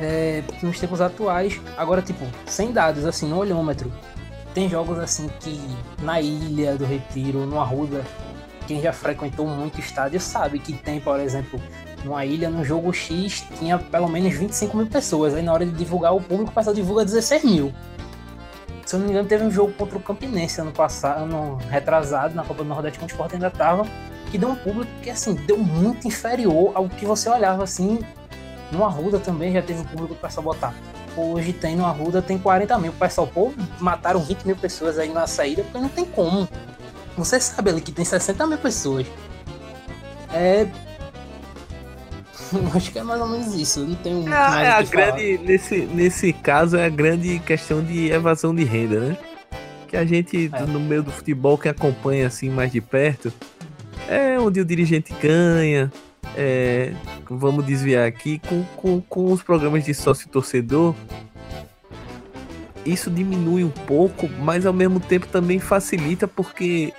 é, nos tempos atuais, agora tipo, sem dados, assim, no olhômetro. Tem jogos assim que na Ilha do Retiro, no Arruda, quem já frequentou muito estádio sabe que tem, por exemplo, numa ilha, no jogo X, tinha pelo menos 25 mil pessoas. Aí na hora de divulgar, o público passou divulga 16 mil. Se eu não me engano, teve um jogo contra o Campinense ano passado, ano retrasado, na Copa do Nordeste, quando o Sport ainda tava, que deu um público que, assim, deu muito inferior ao que você olhava, assim, no Arruda também já teve um público para só botar. Hoje tem no Arruda, tem 40 mil. O pessoal, pô, mataram 20 mil pessoas aí na saída, porque não tem como. Você sabe ali que tem 60 mil pessoas. É. Acho que é mais ou menos isso. Não tenho muito É, mais é a falar. grande, nesse, nesse caso, é a grande questão de evasão de renda, né? Que a gente, É. no meio do futebol, que acompanha assim mais de perto, é onde o dirigente ganha. é, vamos desviar aqui, com, com, com os programas de sócio-torcedor, isso diminui um pouco, mas ao mesmo tempo também facilita, porque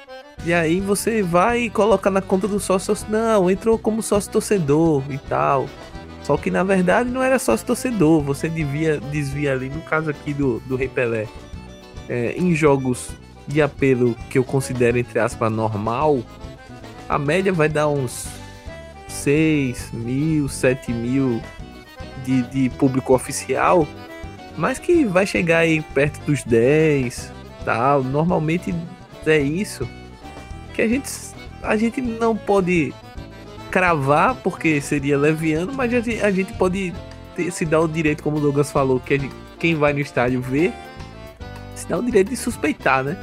e aí você vai e coloca na conta do sócio, não, entrou como sócio-torcedor e tal. Só que na verdade não era sócio torcedor, você devia desvia ali, no caso aqui do, do Rei Pelé, é, em jogos de apelo que eu considero, entre aspas, normal, a média vai dar uns 6 mil, 7 mil de, de público oficial, mas que vai chegar aí perto dos 10, tal. Normalmente é isso que a gente, a gente não pode cravar, porque seria leviano, mas a gente, a gente pode ter- se dar o direito, como o Douglas falou, que gente- quem vai no estádio vê, se dá o direito de suspeitar, né?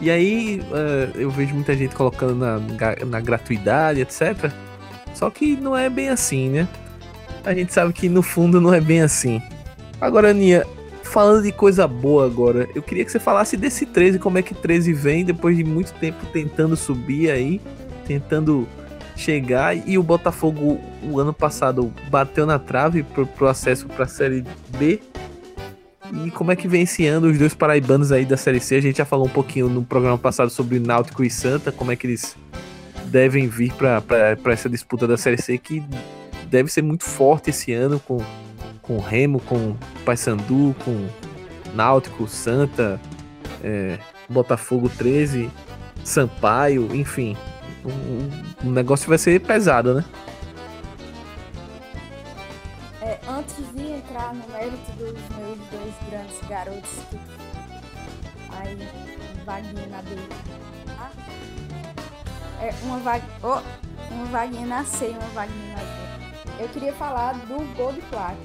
E aí eh, eu vejo muita gente colocando na, na gratuidade, etc. Só que não é bem assim, né? A gente sabe que no fundo não é bem assim. Agora, Aninha, falando de coisa boa agora, eu queria que você falasse desse 13, como é que 13 vem depois de muito tempo tentando subir aí, tentando chegar e o Botafogo o ano passado bateu na trave pro, pro acesso para a Série B. E como é que vem esse ano os dois paraibanos aí da Série C? A gente já falou um pouquinho no programa passado sobre Náutico e Santa, como é que eles devem vir para essa disputa da Série C, que deve ser muito forte esse ano com, com Remo, com Paysandu, com Náutico, Santa, é, Botafogo 13, Sampaio, enfim. O, o negócio vai ser pesado, né? É, antes de entrar no mérito dos meus dois grandes garotos, que... aí, vaguinha na B. Ah, é, uma, vaga... oh, uma vaguinha na C e uma vaguinha na. Eu queria falar do gol de placa.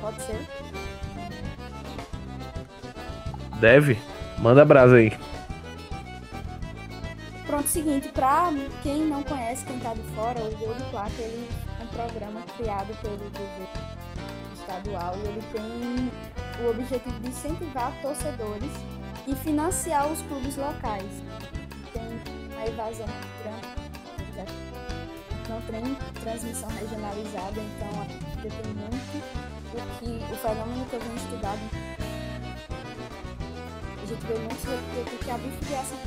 Pode ser? Deve. Manda brasa aí. Pronto, seguinte, pra quem não conhece, quem tá de fora, o Gol de Placa ele é um programa criado pelo governo estadual e ele tem o objetivo de incentivar torcedores e financiar os clubes locais. Tem a evasão grande, não tem transmissão regionalizada, então depende muito do que o fenômeno que eu venho estudado. A gente vê muitos repetir que a bifiliação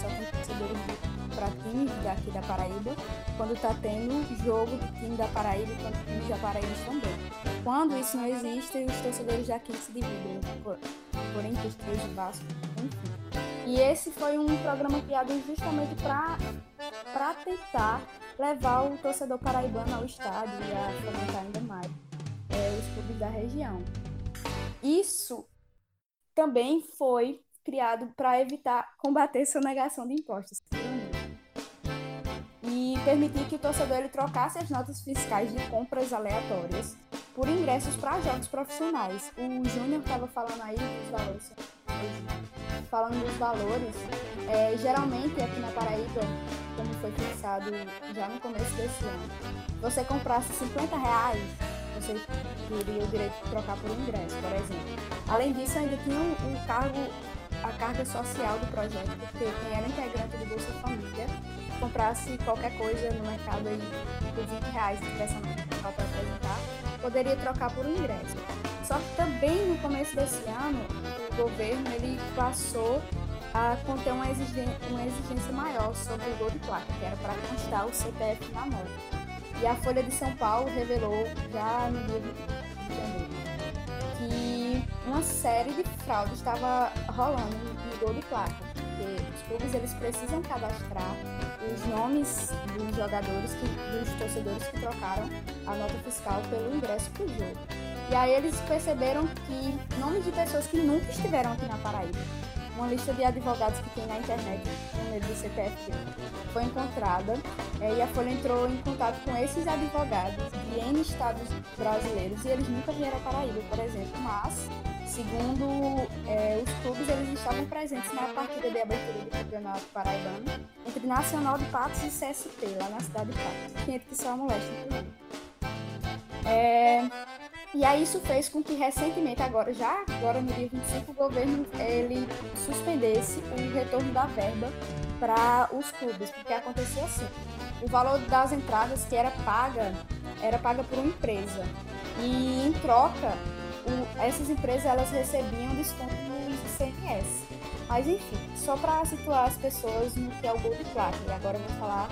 só tem torcedores para times daqui da Paraíba, quando tá tendo jogo do time da Paraíba e quando times da Paraíba também. Quando isso não existe, os torcedores daqui se dividem por, por entre os três e Vasco, enfim. E esse foi um programa criado justamente para tentar levar o torcedor paraibano ao estádio e a fomentar ainda mais é, os clubes da região. Isso também foi criado para evitar combater sonegação de impostos e permitir que o torcedor ele trocasse as notas fiscais de compras aleatórias por ingressos para jogos profissionais. O Júnior estava falando aí dos valores, falando dos valores, é, geralmente aqui na Paraíba, como foi fixado já no começo desse ano, você comprasse 50 reais, você teria o direito de trocar por ingresso, por exemplo. Além disso, ainda tinha um, um cargo a carga social do projeto, porque quem era integrante do Bolsa Família comprasse qualquer coisa no mercado aí por 20 reais que tivesse para apresentar, poderia trocar por um ingresso. Só que também no começo desse ano, o governo ele passou a conter uma exigência, uma exigência maior sobre o gol de placa, que era para constar o CPF na nota. E a Folha de São Paulo revelou já no dia de janeiro que uma série de fraudes estava rolando no gol de placa. Porque os clubes eles precisam cadastrar os nomes dos jogadores, que, dos torcedores que trocaram a nota fiscal pelo ingresso para o jogo. E aí eles perceberam que nomes de pessoas que nunca estiveram aqui na Paraíba, uma lista de advogados que tem na internet, número do CPF, foi encontrada é, e a Folha entrou em contato com esses advogados de N estados brasileiros e eles nunca vieram à Paraíba, por exemplo, mas segundo é, os clubes, eles estavam presentes na partida de abertura do campeonato paraibano entre Nacional de Patos e CSP, lá na cidade de Patos, 500 que são a moleste, inclusive. É, e aí isso fez com que recentemente, agora já agora no dia 25, o governo ele suspendesse o retorno da verba para os clubes, porque acontecia assim. O valor das entradas que era paga era paga por uma empresa. E em troca, o, essas empresas elas recebiam desconto no ICMS. Mas enfim, só para situar as pessoas no que é o gol de placa. E agora eu vou falar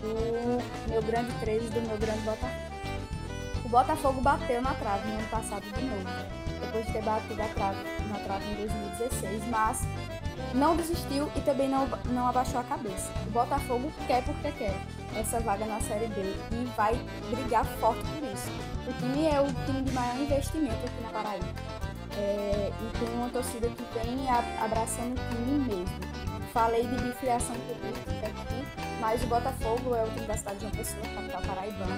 do meu grande 13 do meu grande Botafogo. O Botafogo bateu na trave no ano passado de novo, depois de ter batido a trave, na trave em 2016, mas não desistiu e também não, não abaixou a cabeça. O Botafogo quer porque quer essa vaga na Série B e vai brigar forte por isso. O time é o time de maior investimento aqui na Paraíba. É, e tem uma torcida que vem abraçando o time mesmo. Falei de bifiliação política aqui, mas o Botafogo é o time da cidade de João Pessoa, capital paraibana,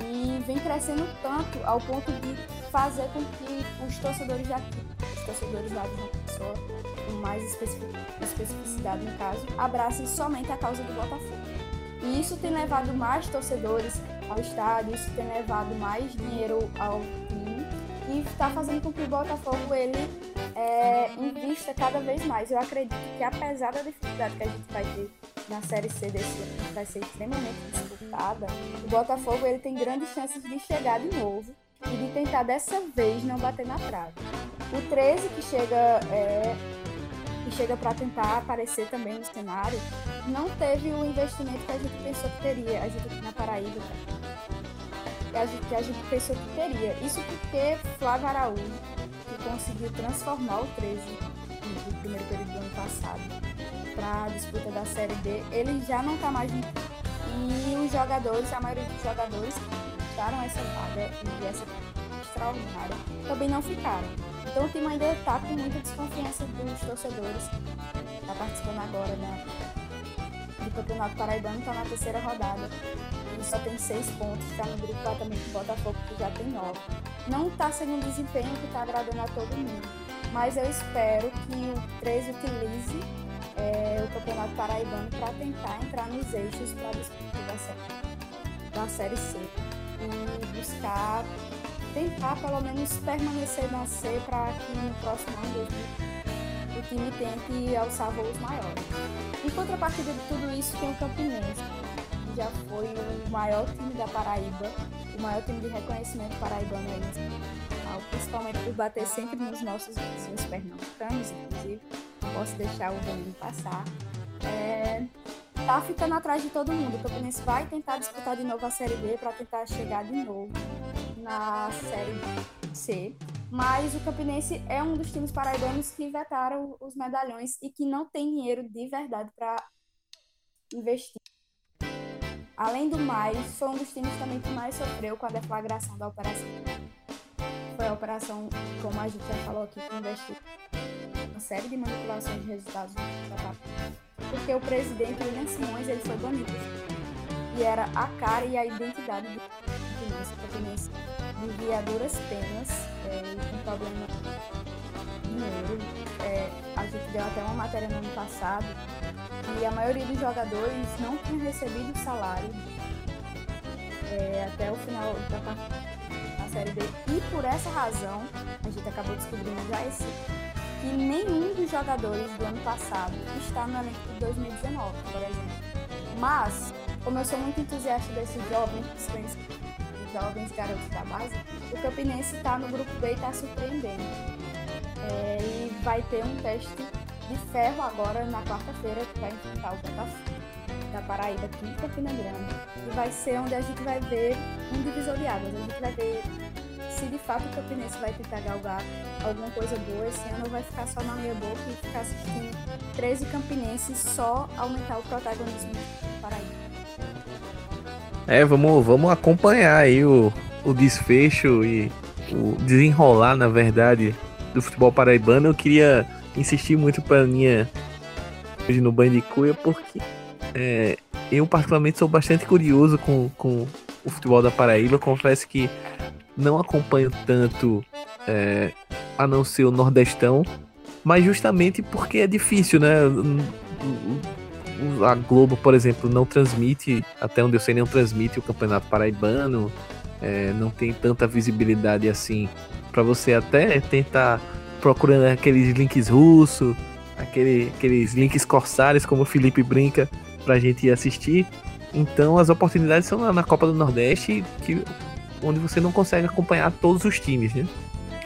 e vem crescendo tanto ao ponto de fazer com que os torcedores aqui, os torcedores lá de João Pessoa, com mais especificidade no caso, abracem somente a causa do Botafogo. E isso tem levado mais torcedores ao estádio, isso tem levado mais dinheiro ao time e está fazendo com que o Botafogo ele é, invista cada vez mais. Eu acredito que apesar da dificuldade que a gente vai ter na Série C desse ano, que vai ser extremamente disputada, o Botafogo ele tem grandes chances de chegar de novo e de tentar dessa vez não bater na trave. O 13 que chega é, que chega para tentar aparecer também no cenário, não teve o investimento que a gente pensou que teria, a gente aqui na Paraíba, que a gente, que a gente pensou que teria. Isso porque Flávio Araújo, que conseguiu transformar o 13 no primeiro período do ano passado para a disputa da Série B, ele já não está mais no E os jogadores, a maioria dos jogadores que ficaram essa vaga e essa extraordinária, também não ficaram. Então o time ainda está com muita desconfiança dos torcedores. Está participando agora da, do Campeonato Paraibano, está na terceira rodada. Ele só tem seis pontos, está no grupo lá também com o Botafogo, que já tem nove. Não está sendo um desempenho que está agradando a todo mundo. Mas eu espero que o 13 utilize é, o Campeonato Paraibano para tentar entrar nos eixos para disputar da série, da série C e buscar tentar pelo menos permanecer na C para que no próximo ano o time tente alçar voos maiores. Em contrapartida de tudo isso tem o Campinense, que já foi o maior time da Paraíba, o maior time de reconhecimento paraibano aí, principalmente por bater sempre nos nossos vizinhos pernambucanos, inclusive, posso deixar o veneno passar. É, tá ficando atrás de todo mundo. O Campinense vai tentar disputar de novo a Série B para tentar chegar de novo na Série C, mas o Campinense é um dos times paraibanos que vetaram os medalhões e que não tem dinheiro de verdade para investir. Além do mais, foi um dos times também que mais sofreu com a deflagração da operação. Foi a operação, como a gente já falou aqui, que investiu uma série de manipulações de resultados porque o presidente William Simões ele foi banido e era a cara e a identidade do Campinense vivia duras penas é, com problema de dinheiro. É, a gente deu até uma matéria no ano passado e a maioria dos jogadores não tinha recebido salário é, até o final da, da Série B. E por essa razão, a gente acabou descobrindo já esse que nenhum dos jogadores do ano passado está no elenco de 2019, por exemplo. Mas, como eu sou muito entusiasta desses jovens, jovens garotos da base, o Campinense está no grupo B e está surpreendendo. É, e vai ter um teste de ferro agora na quarta-feira que vai enfrentar o Botafogo. da Paraíba, aqui em Campina Grande. E vai ser onde a gente vai ver um divisor de águas. A gente vai ver se de fato o Campinense vai tentar galgar alguma coisa boa esse ano vai ficar só na meia boca e ficar assistindo 13 campinenses só aumentar o protagonismo do Paraíba. É, vamos, vamos acompanhar aí o, o desfecho e o desenrolar, na verdade, do futebol paraibano. Eu queria insistir muito para minha hoje no banho de cuia porque é, eu particularmente sou bastante curioso com, com o futebol da Paraíba. Confesso que não acompanho tanto é, a não ser o Nordestão, mas justamente porque é difícil, né? A Globo, por exemplo, não transmite, até onde eu sei, não transmite o Campeonato Paraibano, é, não tem tanta visibilidade assim para você até tentar procurando aqueles links russos, aquele, aqueles links corsários, como o Felipe brinca, pra gente ir assistir. Então as oportunidades são na Copa do Nordeste, que onde você não consegue acompanhar todos os times, né?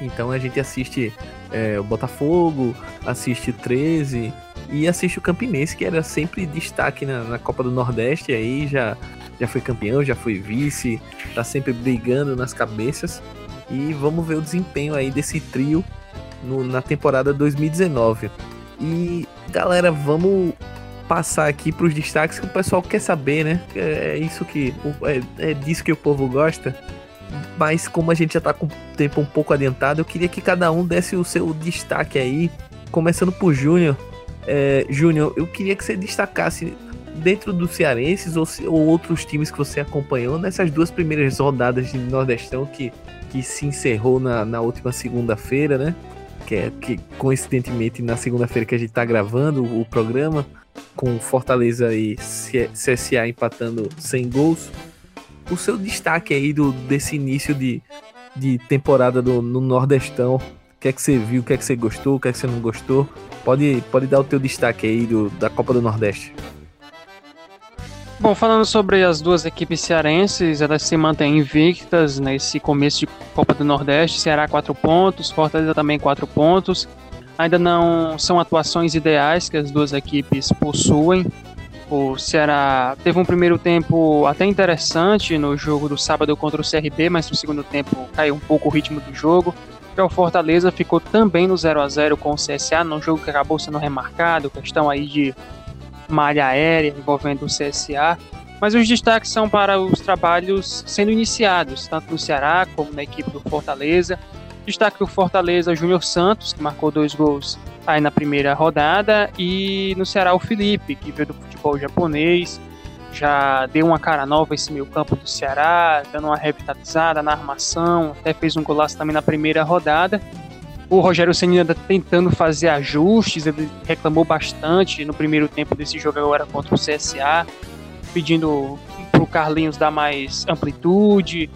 Então a gente assiste é, o Botafogo, assiste o 13 e assiste o Campinense, que era sempre destaque na, na, Copa do Nordeste, aí já, já foi campeão, já foi vice, tá sempre brigando nas cabeças. E vamos ver o desempenho aí desse trio no, na temporada 2019. E galera, vamos passar aqui para os destaques que o pessoal quer saber, né? É isso que é, é disso que o povo gosta mas como a gente já tá com o tempo um pouco adiantado, eu queria que cada um desse o seu destaque aí, começando por Júnior. É, Júnior, eu queria que você destacasse dentro dos cearenses ou, ou, outros times que você acompanhou nessas duas primeiras rodadas de Nordestão que, que se encerrou na, na última segunda-feira, né? Que é que coincidentemente na segunda-feira que a gente tá gravando o, o programa, com Fortaleza e CSA empatando sem gols o seu destaque aí do, desse início de, de temporada do, no Nordestão. O que é que você viu, o que é que você gostou, o que é que você não gostou? Pode, pode dar o teu destaque aí do, da Copa do Nordeste. Bom, falando sobre as duas equipes cearenses, elas se mantêm invictas nesse começo de Copa do Nordeste. Ceará quatro pontos, Fortaleza também quatro pontos. Ainda não são atuações ideais que as duas equipes possuem. O Ceará teve um primeiro tempo até interessante no jogo do sábado contra o CRB, mas no segundo tempo caiu um pouco o ritmo do jogo. Já o Fortaleza ficou também no 0 a 0 com o CSA, num jogo que acabou sendo remarcado, questão aí de malha aérea envolvendo o CSA. Mas os destaques são para os trabalhos sendo iniciados, tanto no Ceará como na equipe do Fortaleza. Destaque do Fortaleza, Júnior Santos, que marcou dois gols aí na primeira rodada, e no Ceará o Felipe, que veio do futebol japonês, já deu uma cara nova esse meio campo do Ceará, dando uma revitalizada na armação, até fez um golaço também na primeira rodada. O Rogério Senna ainda tentando fazer ajustes, ele reclamou bastante no primeiro tempo desse jogo agora contra o CSA, pedindo para o Carlinhos dar mais amplitude,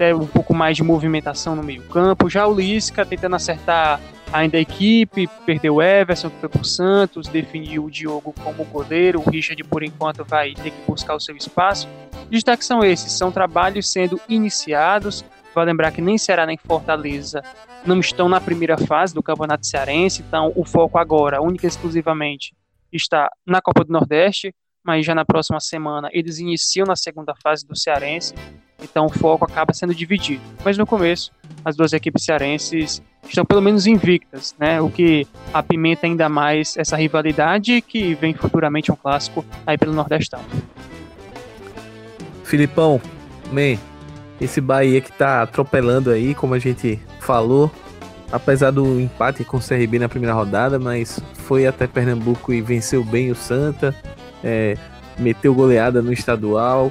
até um pouco mais de movimentação no meio campo. Já o Lisca tentando acertar ainda a equipe, perdeu o Everson, que foi pro Santos, definiu o Diogo como goleiro, o Richard por enquanto vai ter que buscar o seu espaço. Destaques são esses, são trabalhos sendo iniciados, vai lembrar que nem Ceará nem Fortaleza não estão na primeira fase do Campeonato Cearense, então o foco agora, única e exclusivamente, está na Copa do Nordeste, mas já na próxima semana eles iniciam na segunda fase do Cearense, então o foco acaba sendo dividido. Mas no começo, as duas equipes cearenses estão pelo menos invictas, né? O que apimenta ainda mais essa rivalidade que vem futuramente um clássico aí pelo Nordestão. Filipão, man, esse Bahia que tá atropelando aí, como a gente falou, apesar do empate com o CRB na primeira rodada, mas foi até Pernambuco e venceu bem o Santa, é, meteu goleada no estadual,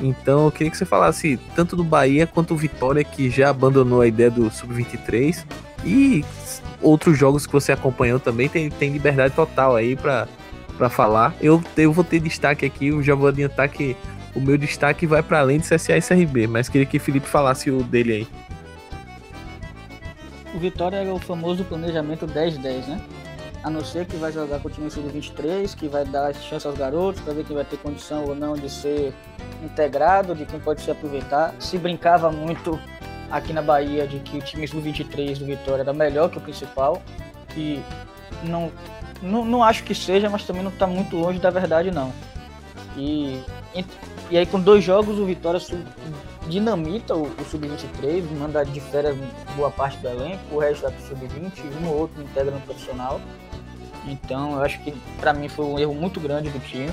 então eu queria que você falasse tanto do Bahia quanto do Vitória, que já abandonou a ideia do Sub-23. E outros jogos que você acompanhou também tem, tem liberdade total aí para falar. Eu, eu vou ter destaque aqui, eu já vou adiantar que o meu destaque vai para além de CSA e CRB, mas queria que o Felipe falasse o dele aí. O Vitória é o famoso planejamento 10-10, né? A não ser que vai jogar com o time sub-23, que vai dar chance aos garotos para ver quem vai ter condição ou não de ser integrado, de quem pode se aproveitar. Se brincava muito aqui na Bahia de que o time sub-23 do Vitória era melhor que o principal. E não, não, não acho que seja, mas também não está muito longe da verdade, não. E, e aí com dois jogos o Vitória dinamita o, o Sub-23, manda de férias boa parte do elenco, o resto pro Sub-20, um ou outro integra no profissional. Então eu acho que para mim foi um erro muito grande do time,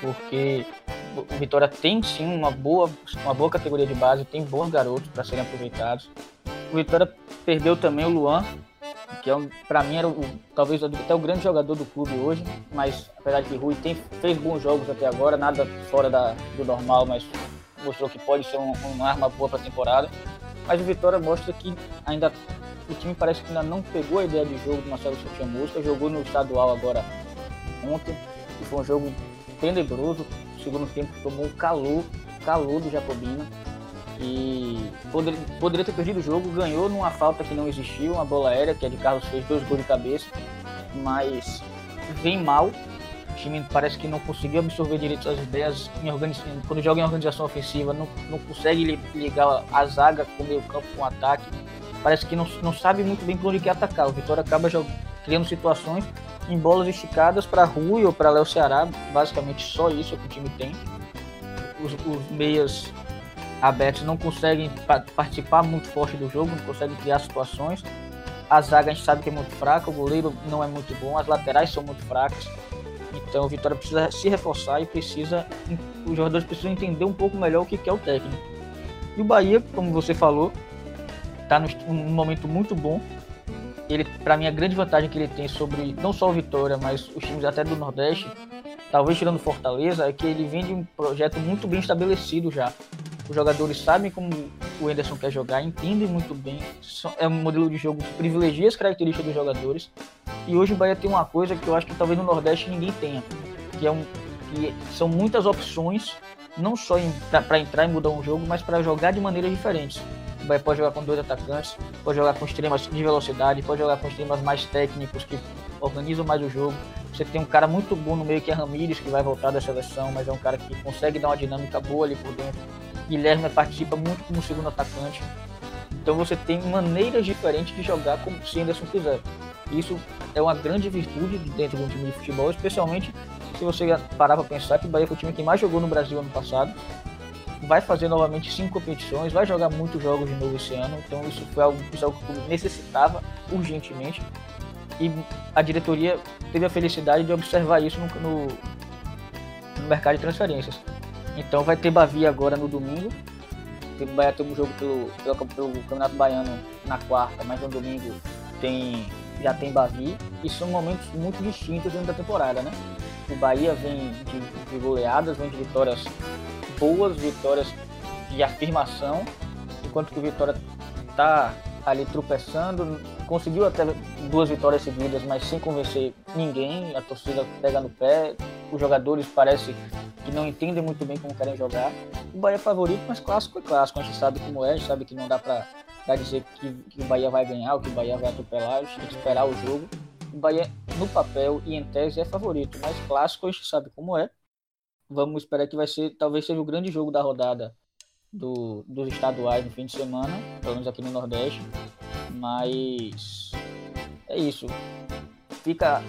porque o Vitória tem sim uma boa, uma boa categoria de base, tem bons garotos para serem aproveitados. O Vitória perdeu também o Luan, que é um, para mim era o, talvez até o grande jogador do clube hoje, mas apesar de que Rui tem, fez bons jogos até agora, nada fora da, do normal, mas mostrou que pode ser um, uma arma boa para a temporada. Mas o Vitória mostra que ainda o time parece que ainda não pegou a ideia de jogo do Marcelo Soutinha Música, jogou no estadual agora ontem, e foi um jogo tenebroso, segundo tempo tomou calor, calor do Jacobina. E poderia, poderia ter perdido o jogo, ganhou numa falta que não existiu, uma bola aérea, que é de Carlos fez dois gols de cabeça, mas vem mal. O time parece que não conseguiu absorver direito as ideias quando joga em organização ofensiva, não, não consegue ligar a zaga com o meio campo com o ataque. Parece que não, não sabe muito bem por onde quer atacar. O Vitória acaba criando situações em bolas esticadas para Rui ou para Léo Ceará, basicamente só isso que o time tem. Os, os meias abertos não conseguem participar muito forte do jogo, não conseguem criar situações. A zaga a gente sabe que é muito fraca, o goleiro não é muito bom, as laterais são muito fracas. Então o Vitória precisa se reforçar e precisa. Os jogadores precisam entender um pouco melhor o que é o técnico. E o Bahia, como você falou, está num momento muito bom ele, para mim, a grande vantagem que ele tem sobre não só o Vitória, mas os times até do Nordeste, talvez tirando Fortaleza, é que ele vem de um projeto muito bem estabelecido já. Os jogadores sabem como o Anderson quer jogar, entendem muito bem. É um modelo de jogo que privilegia as características dos jogadores. E hoje o Bahia tem uma coisa que eu acho que talvez no Nordeste ninguém tenha, que é um que são muitas opções, não só para entrar e mudar um jogo, mas para jogar de maneiras diferentes. O Bahia pode jogar com dois atacantes, pode jogar com extremas de velocidade, pode jogar com extremas mais técnicos que organizam mais o jogo. Você tem um cara muito bom no meio que é Ramires, que vai voltar da seleção, mas é um cara que consegue dar uma dinâmica boa ali por dentro. Guilherme participa muito como segundo atacante. Então você tem maneiras diferentes de jogar como se Anderson quiser. Isso é uma grande virtude dentro de um time de futebol, especialmente se você parar para pensar que o Bahia foi o time que mais jogou no Brasil ano passado vai fazer novamente cinco competições, vai jogar muitos jogos de novo esse ano, então isso foi algo, isso é algo que o necessitava urgentemente e a diretoria teve a felicidade de observar isso no, no, no mercado de transferências. Então vai ter Bavi agora no domingo, vai ter um jogo pelo, pelo, pelo Campeonato Baiano na quarta, mas no domingo tem já tem Bavi e são momentos muito distintos dentro da temporada, né? O Bahia vem de, de goleadas, vem de vitórias boas vitórias de afirmação, enquanto que o Vitória está ali tropeçando, conseguiu até duas vitórias seguidas, mas sem convencer ninguém, a torcida pega no pé, os jogadores parece que não entendem muito bem como querem jogar. O Bahia é favorito, mas clássico é clássico, a gente sabe como é, a gente sabe que não dá para dizer que, que, o Bahia vai ganhar, ou que o Bahia vai atropelar, a gente tem que esperar o jogo. O Bahia, no papel e em tese, é favorito, mas clássico a gente sabe como é. Vamos esperar que vai ser, talvez seja o grande jogo da rodada do, dos estaduais no fim de semana, pelo menos aqui no Nordeste. Mas é isso. Fica,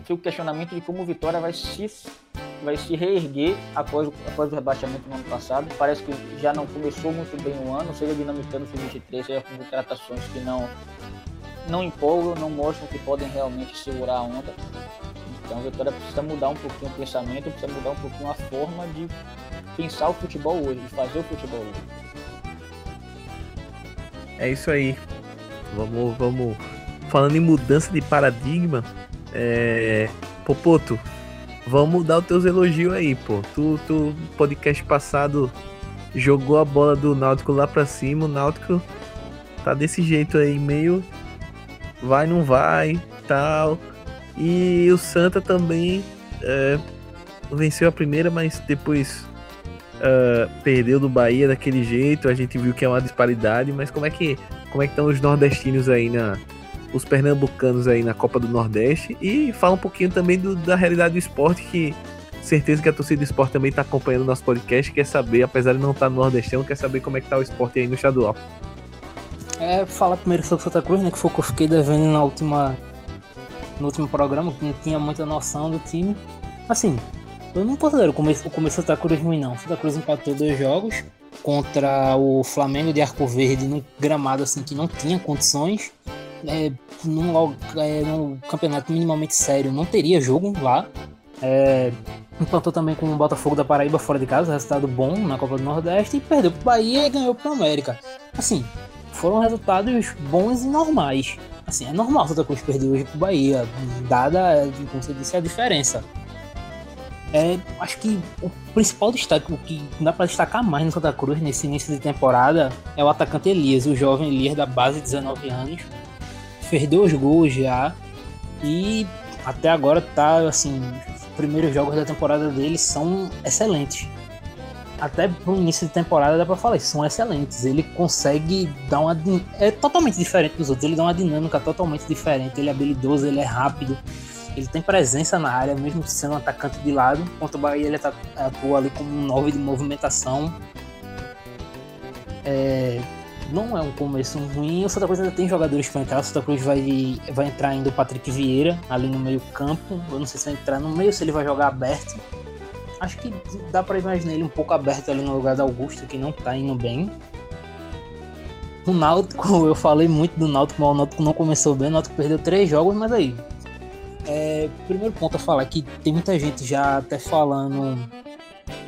fica o questionamento de como o Vitória vai se, vai se reerguer após, após o rebaixamento no ano passado. Parece que já não começou muito bem o ano, seja dinamitando o Sub-23, seja com contratações que não, não empolgam, não mostram que podem realmente segurar a onda. Então a Vitória precisa mudar um pouquinho o pensamento, precisa mudar um pouquinho a forma de pensar o futebol hoje, fazer o futebol hoje. É isso aí. Vamos, vamos. Falando em mudança de paradigma, é... Popoto, vamos dar os teus elogios aí, pô. Tu, tu, podcast passado, jogou a bola do Náutico lá pra cima, o Náutico tá desse jeito aí, meio vai, não vai, tal. E o Santa também é, venceu a primeira, mas depois uh, perdeu do Bahia daquele jeito. A gente viu que é uma disparidade, mas como é que como é que estão os nordestinos aí na os pernambucanos aí na Copa do Nordeste e fala um pouquinho também do, da realidade do esporte que certeza que a torcida do esporte também está acompanhando o nosso podcast, quer saber, apesar de não estar tá no Nordestão, quer saber como é que tá o esporte aí no estadual. É, fala primeiro sobre Santa Cruz, né, que foi o que eu fiquei devendo na última no último programa, que não tinha muita noção do time. Assim, Eu não considero o começo, o começo do Santa Cruz ruim, não. O Santa Cruz empatou dois jogos contra o Flamengo de Arco Verde num gramado assim que não tinha condições. É, num, é, num campeonato minimamente sério não teria jogo lá. É, empatou também com o Botafogo da Paraíba fora de casa, resultado bom na Copa do Nordeste, e perdeu pro Bahia e ganhou pro América. Assim, foram resultados bons e normais. Assim, é normal o Santa Cruz perder hoje pro Bahia, dada, como você disse, a diferença. É, acho que o principal destaque, o que dá para destacar mais no Santa Cruz nesse início de temporada é o atacante Elias, o jovem Elias da base de 19 anos. Fez dois gols já e até agora tá assim, os primeiros jogos da temporada dele são excelentes. Até pro início de temporada dá pra falar, são excelentes. Ele consegue dar uma. É totalmente diferente dos outros, ele dá uma dinâmica totalmente diferente. Ele é habilidoso, ele é rápido ele tem presença na área, mesmo sendo um atacante de lado. Contra o Bahia, ele atua ali como um 9 de movimentação. É, não é um começo ruim. O Santa Cruz ainda tem jogadores para entrar. O Santa Cruz vai, vai entrar ainda o Patrick Vieira ali no meio campo. Eu não sei se vai entrar no meio, se ele vai jogar aberto. Acho que dá para imaginar ele um pouco aberto ali no lugar da Augusto, que não tá indo bem. O Náutico, eu falei muito do Náutico, mas o Náutico não começou bem. O Náutico perdeu três jogos, mas aí, é, primeiro ponto a falar que tem muita gente já até falando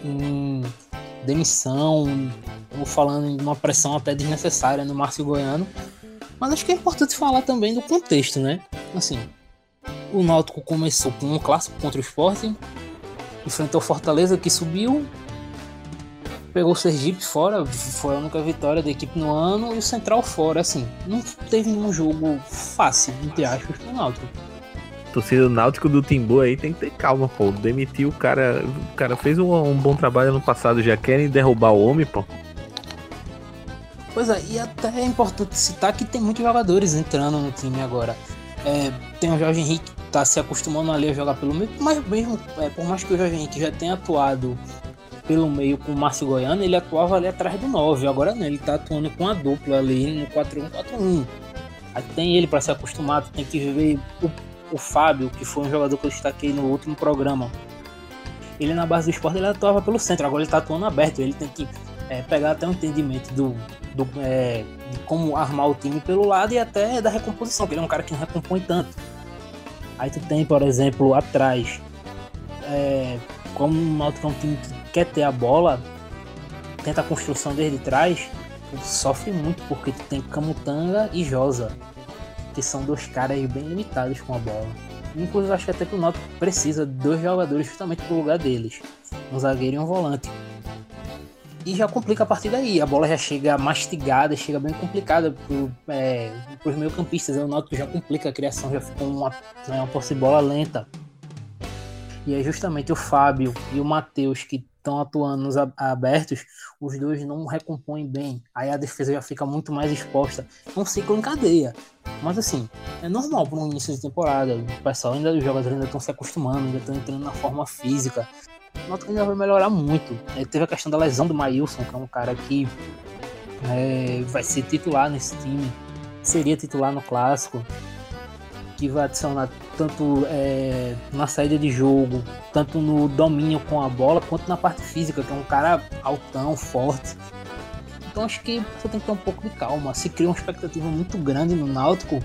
em demissão, ou falando em uma pressão até desnecessária no Márcio Goiano. Mas acho que é importante falar também do contexto, né? Assim, o Náutico começou com um clássico contra o Sporting, enfrentou Fortaleza que subiu, pegou o Sergipe fora, foi a única vitória da equipe no ano, e o Central fora, assim, não teve nenhum jogo fácil, entre aspas, pro Náutico torcida do Náutico do Timbu aí tem que ter calma, pô. Demitiu o cara. O cara fez um, um bom trabalho no passado, já querem derrubar o homem, pô. Pois é, e até é importante citar que tem muitos jogadores entrando no time agora. É, tem o Jorge Henrique que tá se acostumando ali a jogar pelo meio, mas mesmo, é, por mais que o Jorge Henrique já tenha atuado pelo meio com o Márcio Goiano, ele atuava ali atrás do 9. Agora não, ele tá atuando com a dupla ali no 4-1-4-1. Aí tem ele para se acostumar, tem que ver o o Fábio, que foi um jogador que eu destaquei no último programa, ele na base do esporte ele atuava pelo centro, agora ele está atuando aberto, ele tem que é, pegar até um entendimento do, do é, de como armar o time pelo lado e até da recomposição, porque ele é um cara que não recompõe tanto. Aí tu tem, por exemplo, atrás, é, como o Náutico é um time que quer ter a bola, tenta a construção desde trás, sofre muito porque tu tem Camutanga e Josa que são dois caras bem limitados com a bola. Inclusive, acho que até que o Náutico precisa de dois jogadores justamente pro lugar deles, um zagueiro e um volante. E já complica a partir daí. A bola já chega mastigada, chega bem complicada pro, é, meio campistas. O Náutico já complica a criação, já fica uma, né, uma posse de bola lenta. E é justamente o Fábio e o Matheus que estão atuando nos abertos, os dois não recompõem bem. Aí a defesa já fica muito mais exposta. É um ciclo em cadeia. Mas assim, é normal para um início de temporada. O pessoal ainda, os jogadores ainda estão se acostumando, ainda estão entrando na forma física. Nota que ainda vai melhorar muito. É, teve a questão da lesão do Maílson, que é um cara que é, vai ser titular nesse time. Seria titular no clássico que vai adicionar tanto é, na saída de jogo, tanto no domínio com a bola, quanto na parte física, que é um cara altão, forte. Então acho que você tem que ter um pouco de calma. Se cria uma expectativa muito grande no Náutico,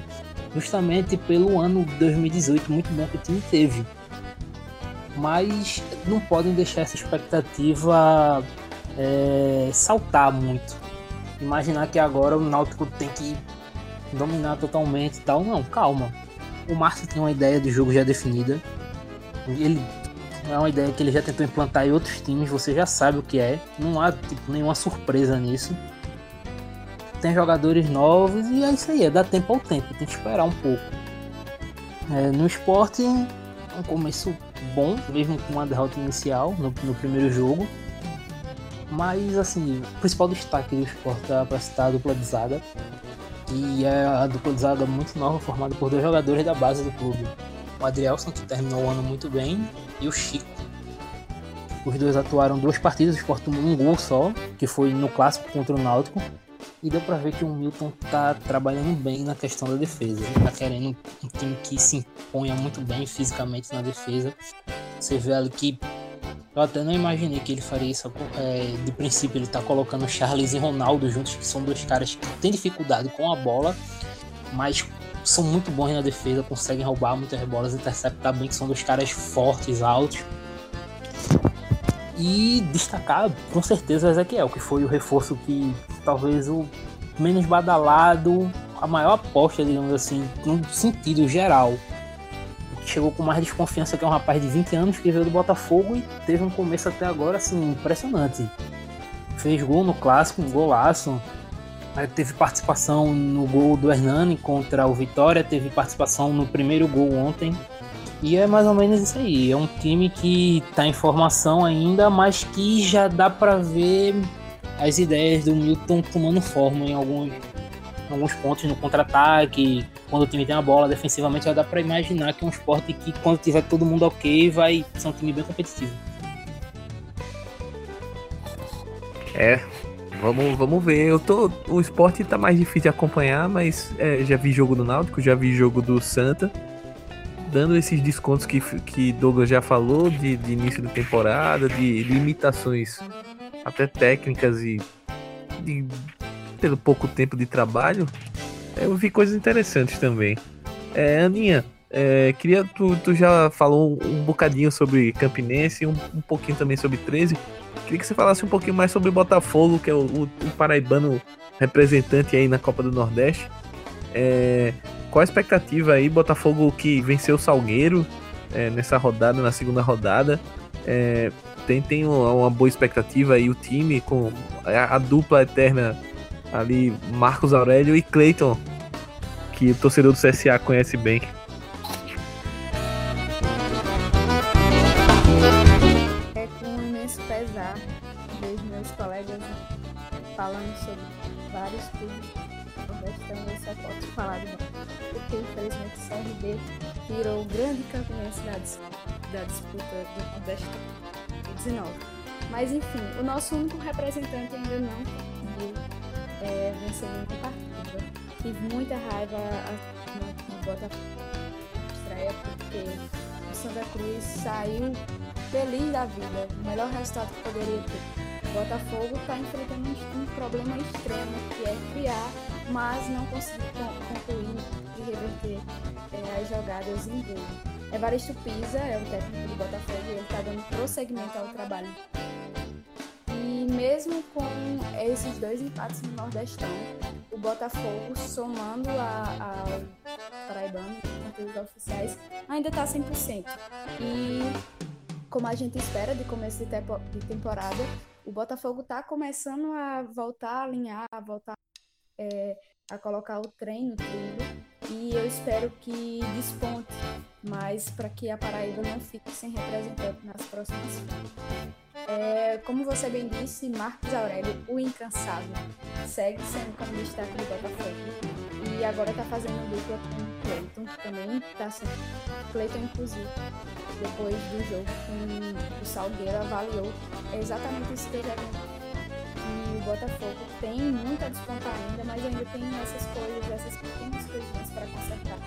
justamente pelo ano 2018 muito bom que o time teve. Mas não podem deixar essa expectativa é, saltar muito. Imaginar que agora o Náutico tem que dominar totalmente e tal. Não, calma o Márcio tem uma ideia de jogo já definida. Ele é uma ideia que ele já tentou implantar em outros times, você já sabe o que é. Não há tipo, nenhuma surpresa nisso. Tem jogadores novos e é isso aí, é dar tempo ao tempo, tem que esperar um pouco. É, no esporte, um começo bom, mesmo com uma derrota inicial no, no primeiro jogo. Mas assim, o principal destaque do esporte é para citar a dupla de zaga e é a dupla de zaga muito nova, formada por dois jogadores da base do clube. O Adrielson, que terminou o ano muito bem, e o Chico. Os dois atuaram duas partidas, tomou um gol só, que foi no clássico contra o Náutico. E deu pra ver que o Milton tá trabalhando bem na questão da defesa. Ele tá querendo um time que se imponha muito bem fisicamente na defesa. Você vê ali que Eu até não imaginei que ele faria isso. É, de princípio, ele tá colocando Charles e Ronaldo juntos, que são dois caras que têm dificuldade com a bola, mas são muito bons na defesa, conseguem roubar muitas bolas, interceptar bem, que são dois caras fortes, altos. E destacar, com certeza, o Ezequiel, que foi o reforço que talvez o menos badalado, a maior aposta, digamos assim, no sentido geral chegou com mais desconfiança que é um rapaz de 20 anos que veio do Botafogo e teve um começo até agora assim impressionante. Fez gol no clássico, um golaço. Teve participação no gol do Hernani contra o Vitória, teve participação no primeiro gol ontem. E é mais ou menos isso aí. É um time que está em formação ainda, mas que já dá para ver as ideias do Milton tomando forma em alguns, em alguns pontos no contra-ataque, quando o time tem a bola defensivamente, já dá para imaginar que é um esporte que, quando tiver todo mundo ok, vai ser um time bem competitivo. É, vamos, vamos ver. Eu tô, o esporte tá mais difícil de acompanhar, mas é, já vi jogo do Náutico, já vi jogo do Santa. Dando esses descontos que, que Douglas já falou de, de início da temporada, de limitações até técnicas e de, pelo pouco tempo de trabalho, eu vi coisas interessantes também. É, Aninha, é, queria. Tu, tu já falou um, bocadinho sobre Campinense, um, um pouquinho também sobre 13. Queria que você falasse um pouquinho mais sobre Botafogo, que é o, o, o paraibano representante aí na Copa do Nordeste. É, qual a expectativa aí? Botafogo que venceu o Salgueiro é, nessa rodada, na segunda rodada. É, tem, tem uma, boa expectativa aí o time com a, a dupla eterna ali Marcos Aurélio e Clayton, que o torcedor do CSA conhece bem. É com imenso pesar vejo meus colegas falando sobre vários clubes eu só posso falar de porque infelizmente o CRB tirou o grande campeonato da, da disputa do Nordeste 19. Mas enfim, o nosso único representante ainda não é, vencer muita partida. Tive muita raiva no Botafogo estreia porque o Santa Cruz saiu feliz da vida, o melhor resultado que poderia ter. O Botafogo está enfrentando um, problema extremo que é criar, mas não conseguir concluir e reverter é, as jogadas em gol. Evaristo Pisa é o técnico do Botafogo e ele está dando prosseguimento ao trabalho mesmo com esses dois empates no Nordestão, o Botafogo, somando a, a Paraibano, os oficiais, ainda está 100%. E como a gente espera de começo de, de temporada, o Botafogo está começando a voltar a alinhar, a voltar é, a colocar o treino tudo. E eu espero que desponte mais para que a Paraíba não fique sem representante nas próximas é, como você bem disse, Marcos Aurélio, o incansável, segue sendo como destaque do Botafogo. E agora está fazendo dupla com Cleiton, que também está sendo. Cleiton, inclusive, depois do jogo com o Salgueiro, avaliou exatamente isso que eu já vi. E o Botafogo tem muito a descontar ainda, mas ainda tem essas coisas, essas pequenas coisinhas para consertar.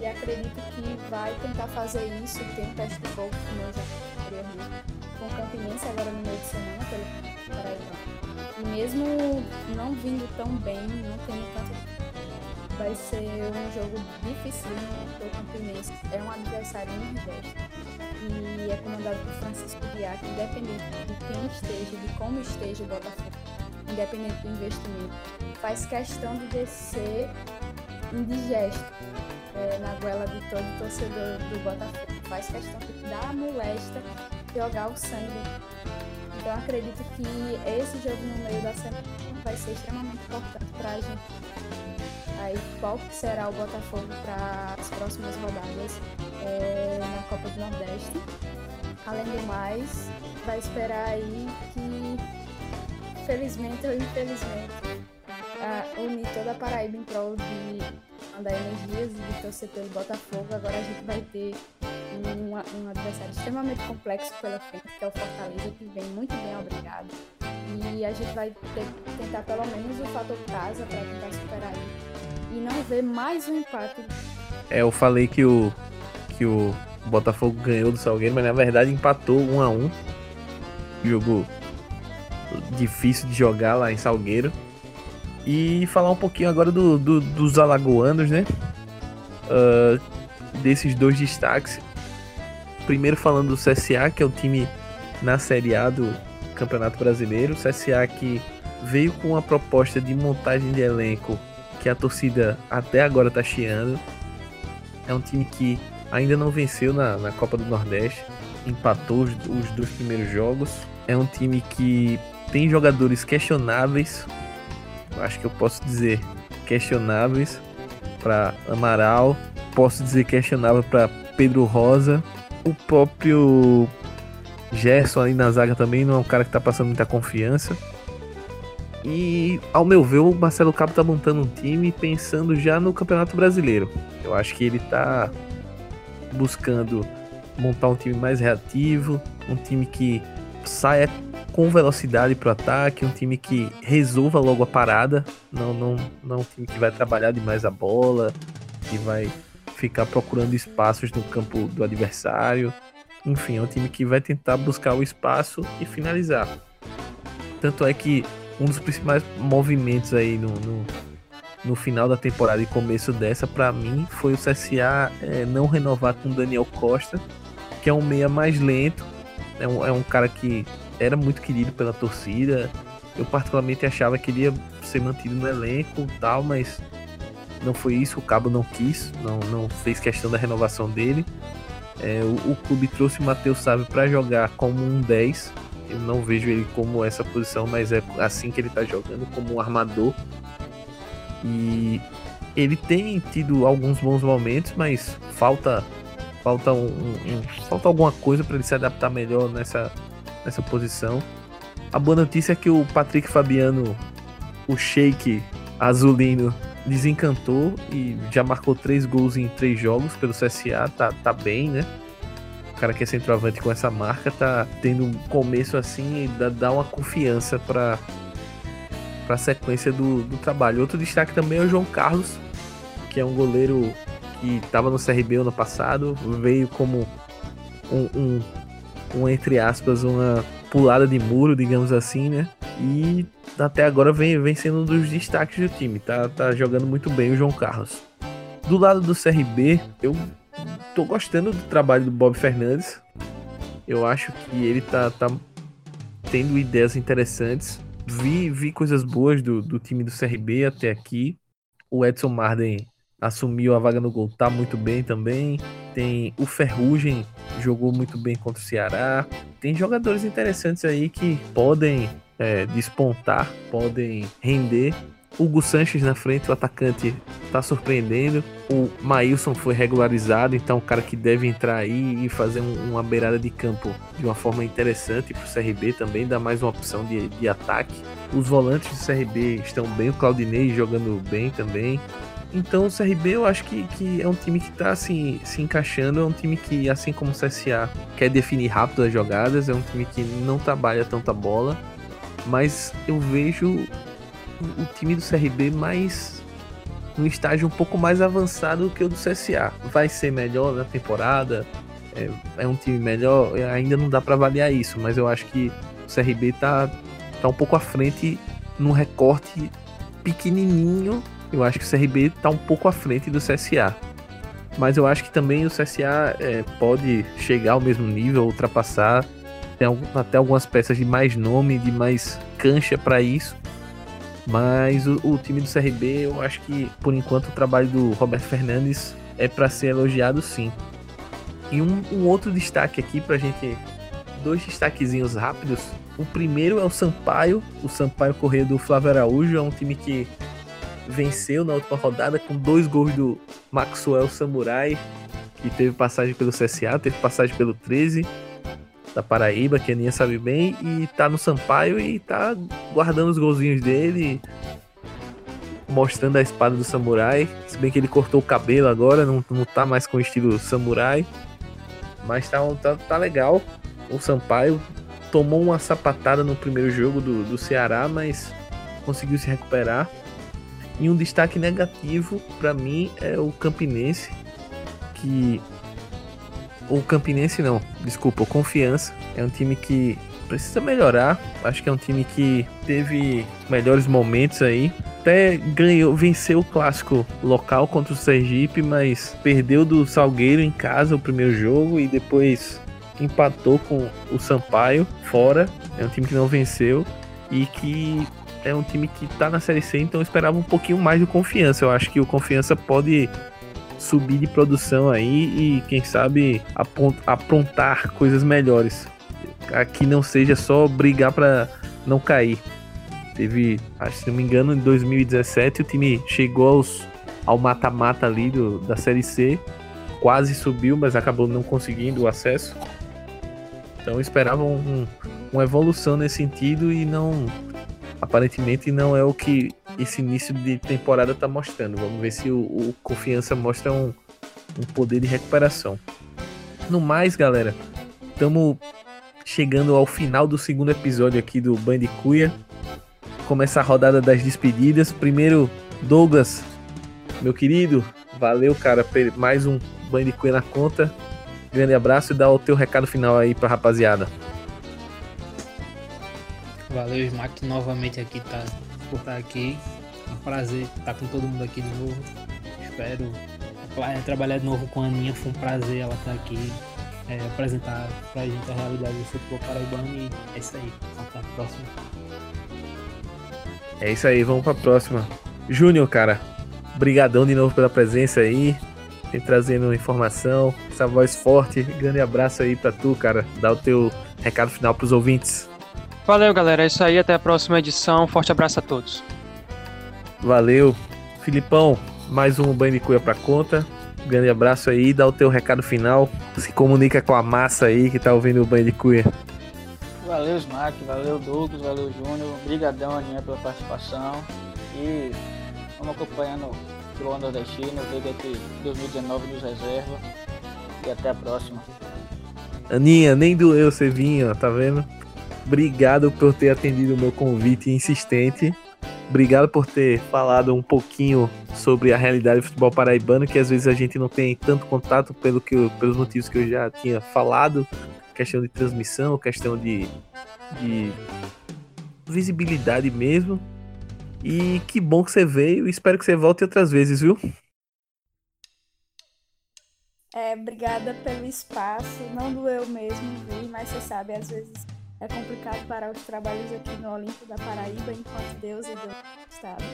E acredito que vai tentar fazer isso, tem um teste de fogo, como eu já queria com o Campinense agora no meio de semana pelo Paraíba. E mesmo não vindo tão bem, não tendo tanto. Vai ser um jogo difícil para o Campinense. É um adversário Nordeste. E é comandado por Francisco Biac, independente de quem esteja, de como esteja o Botafogo, independente do investimento, faz questão de descer indigesto é, na goela de todo torcedor do Botafogo. Faz questão de dar a molesta jogar o sangue. Então acredito que esse jogo no meio da semana vai ser extremamente importante para a gente. Aí qual será o Botafogo para as próximas rodadas é, na Copa do Nordeste. Além do mais, vai esperar aí que, felizmente ou infelizmente, a, unir toda a Paraíba em prol de mandar energias e de torcer pelo Botafogo. Agora a gente vai ter um, um adversário extremamente complexo pela frente, que é o Fortaleza, que vem muito bem obrigado. E a gente vai ter tentar pelo menos o fator casa para tentar superar ele. E não ver mais um empate. É, eu falei que o, que o Botafogo ganhou do Salgueiro, mas na verdade empatou um a um. jogo difícil de jogar lá em Salgueiro. E falar um pouquinho agora do, do dos alagoanos, né? Uh, desses dois destaques. Primeiro falando do CSA, que é o time na Série A do Campeonato Brasileiro. O CSA que veio com uma proposta de montagem de elenco que a torcida até agora tá chiando. É um time que ainda não venceu na, na Copa do Nordeste, empatou os, os dois primeiros jogos. É um time que tem jogadores questionáveis, acho que eu posso dizer questionáveis para Amaral, posso dizer questionável para Pedro Rosa, o próprio Gerson ali na zaga também não é um cara que tá passando muita confiança. E, ao meu ver, o Marcelo Cabo tá montando um time pensando já no Campeonato Brasileiro. Eu acho que ele tá buscando montar um time mais reativo, um time que saia com velocidade pro ataque, um time que resolva logo a parada, não, não, não um time que vai trabalhar demais a bola, que vai ficar procurando espaços no campo do adversário. Enfim, é um time que vai tentar buscar o espaço e finalizar. Tanto é que um dos principais movimentos aí no, no, no final da temporada e começo dessa, para mim, foi o CSA é, não renovar com o Daniel Costa, que é um meia mais lento, é um, é um cara que era muito querido pela torcida. Eu particularmente achava que ele ia ser mantido no elenco tal, mas não foi isso, o Cabo não quis, não, não fez questão da renovação dele. É, o, o, clube trouxe o Matheus Sávio para jogar como um 10, eu não vejo ele como essa posição, mas é assim que ele tá jogando, como um armador. E ele tem tido alguns bons momentos, mas falta falta um, um falta alguma coisa para ele se adaptar melhor nessa nessa posição. A boa notícia é que o Patrick Fabiano, o Shake azulino, desencantou e já marcou três gols em três jogos pelo CSA, tá, tá bem, né? cara que é centroavante com essa marca tá tendo um começo assim e dá, dá uma confiança para para a sequência do, do trabalho. Outro destaque também é o João Carlos, que é um goleiro que estava no CRB ano passado, veio como um, um, um, entre aspas, uma pulada de muro, digamos assim, né? E até agora vem, vem sendo um dos destaques do time, tá, tá jogando muito bem o João Carlos. Do lado do CRB, eu tô gostando do trabalho do Bob Fernandes. Eu acho que ele tá, tá tendo ideias interessantes. Vi, vi coisas boas do, do time do CRB até aqui. O Edson Marden assumiu a vaga no gol, tá muito bem também. Tem o Ferrugem, jogou muito bem contra o Ceará. Tem jogadores interessantes aí que podem é, despontar, podem render Hugo Sanches na frente, o atacante tá surpreendendo. O Maílson foi regularizado, então o cara que deve entrar aí e fazer um, uma beirada de campo de uma forma interessante para o CRB também, dá mais uma opção de, de ataque. Os volantes do CRB estão bem, o Claudinei jogando bem também. Então o CRB eu acho que, que é um time que está assim, se encaixando, é um time que, assim como o CSA, quer definir rápido as jogadas, é um time que não trabalha tanta bola, mas eu vejo o time do CRB mais um estágio um pouco mais avançado que o do CSA. Vai ser melhor na temporada, é, é um time melhor, é, ainda não dá para avaliar isso, mas eu acho que o CRB tá, tá um pouco à frente num recorte pequenininho. Eu acho que o CRB tá um pouco à frente do CSA. Mas eu acho que também o CSA é, pode chegar ao mesmo nível, ultrapassar. Tem até algumas peças de mais nome, de mais cancha para isso. Mas o, o, time do CRB, eu acho que por enquanto o trabalho do Roberto Fernandes é para ser elogiado sim. E um, um, outro destaque aqui pra gente, dois destaquezinhos rápidos. O primeiro é o Sampaio, o Sampaio Correia do Flávio Araújo, é um time que venceu na última rodada com dois gols do Maxwell Samurai, que teve passagem pelo CSA, teve passagem pelo 13 da Paraíba, que a Aninha sabe bem, e tá no Sampaio e tá guardando os golzinhos dele, mostrando a espada do samurai. Se bem que ele cortou o cabelo agora, não, não tá mais com o estilo samurai. Mas tá, tá, tá legal. O Sampaio tomou uma sapatada no primeiro jogo do, do Ceará, mas conseguiu se recuperar. E um destaque negativo para mim é o Campinense, que o Campinense não, desculpa, o Confiança é um time que precisa melhorar. Acho que é um time que teve melhores momentos aí. Até ganhou, venceu o clássico local contra o Sergipe, mas perdeu do Salgueiro em casa o primeiro jogo e depois empatou com o Sampaio fora. É um time que não venceu e que é um time que tá na Série C, então eu esperava um pouquinho mais de confiança. Eu acho que o confiança pode subir de produção aí e quem sabe aprontar coisas melhores aqui não seja só brigar para não cair. Teve, acho, se não me engano, em 2017 o time chegou aos, ao mata-mata ali do, da Série C, quase subiu, mas acabou não conseguindo o acesso. Então esperava um, um, uma evolução nesse sentido e não. Aparentemente não é o que esse início de temporada está mostrando. Vamos ver se o, o Confiança mostra um, um poder de recuperação. No mais, galera, estamos chegando ao final do segundo episódio aqui do Bandicuia. Começa a rodada das despedidas. Primeiro, Douglas, meu querido, valeu, cara, mais um Bandicuia na conta. Grande abraço e dá o teu recado final aí pra rapaziada. Valeu, Smack, novamente aqui tá, por estar aqui. É um prazer estar com todo mundo aqui de novo. Espero trabalhar de novo com a Aninha, foi um prazer ela estar aqui é, apresentar pra gente a realidade do futebol paraibano e é isso aí. Até a próxima. É isso aí, vamos pra próxima. Júnior, cara, brigadão de novo pela presença aí, tem trazendo informação, essa voz forte. Grande abraço aí pra tu, cara. Dá o teu recado final pros ouvintes. Valeu, galera. É isso aí. Até a próxima edição. Forte abraço a todos. Valeu. Filipão, mais um banho de cuia pra conta. Grande abraço aí, dá o teu recado final. Se comunica com a massa aí que tá ouvindo o banho de cuia. Valeu, Smack, valeu, Douglas, valeu, Júnior. Obrigadão, Aninha, pela participação. E vamos acompanhando o futebol nordestino, ver que 2019 nos reserva. E até a próxima. Aninha, nem doeu você vir, ó, tá vendo? Obrigado por ter atendido o meu convite insistente. Obrigado por ter falado um pouquinho sobre a realidade do futebol paraibano, que às vezes a gente não tem tanto contato pelo que eu, pelos motivos que eu já tinha falado, questão de transmissão, questão de, de visibilidade mesmo. E que bom que você veio, espero que você volte outras vezes, viu? É, obrigada pelo espaço. Não doeu mesmo vir, mas você sabe, às vezes é complicado parar os trabalhos aqui no Olimpo da Paraíba enquanto Deus é Deus Estado.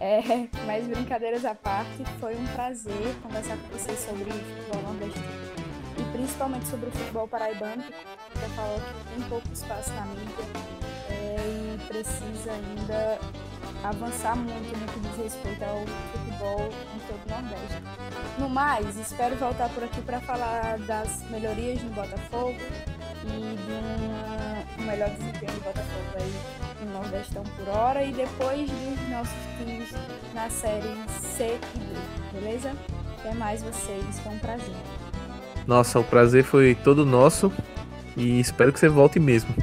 É, mas brincadeiras à parte, foi um prazer conversar com vocês sobre o futebol nordestino e principalmente sobre o futebol paraibano, que você falou que tem pouco espaço na mídia é, e precisa ainda avançar muito no que diz respeito ao futebol em todo o Nordeste. No mais, espero voltar por aqui para falar das melhorias no Botafogo e de um melhor desempenho do Botafogo aí no Nordestão por hora e depois dos nossos times na série C e D, beleza? Até mais vocês, foi um prazer. Nossa, o prazer foi todo nosso e espero que você volte mesmo.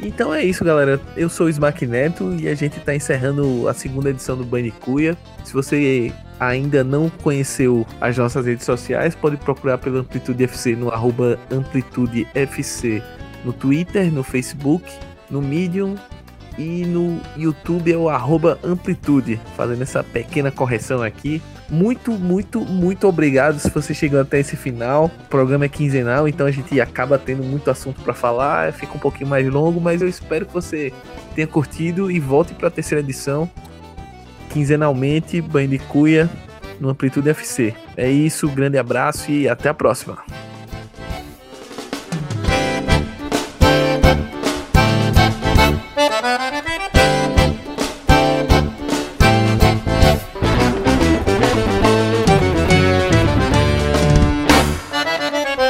Então é isso, galera. Eu sou o Smack Neto e a gente está encerrando a segunda edição do Banicuia. Se você ainda não conheceu as nossas redes sociais, pode procurar pelo Amplitude FC no arroba Amplitude FC no Twitter, no Facebook, no Medium e no YouTube é o arroba Amplitude, fazendo essa pequena correção aqui. Muito, muito, muito obrigado se você chegou até esse final. O programa é quinzenal, então a gente acaba tendo muito assunto para falar, fica um pouquinho mais longo, mas eu espero que você tenha curtido e volte para a terceira edição. Quinzenalmente, banho de cuia no Amplitude FC. É isso, grande abraço e até a próxima.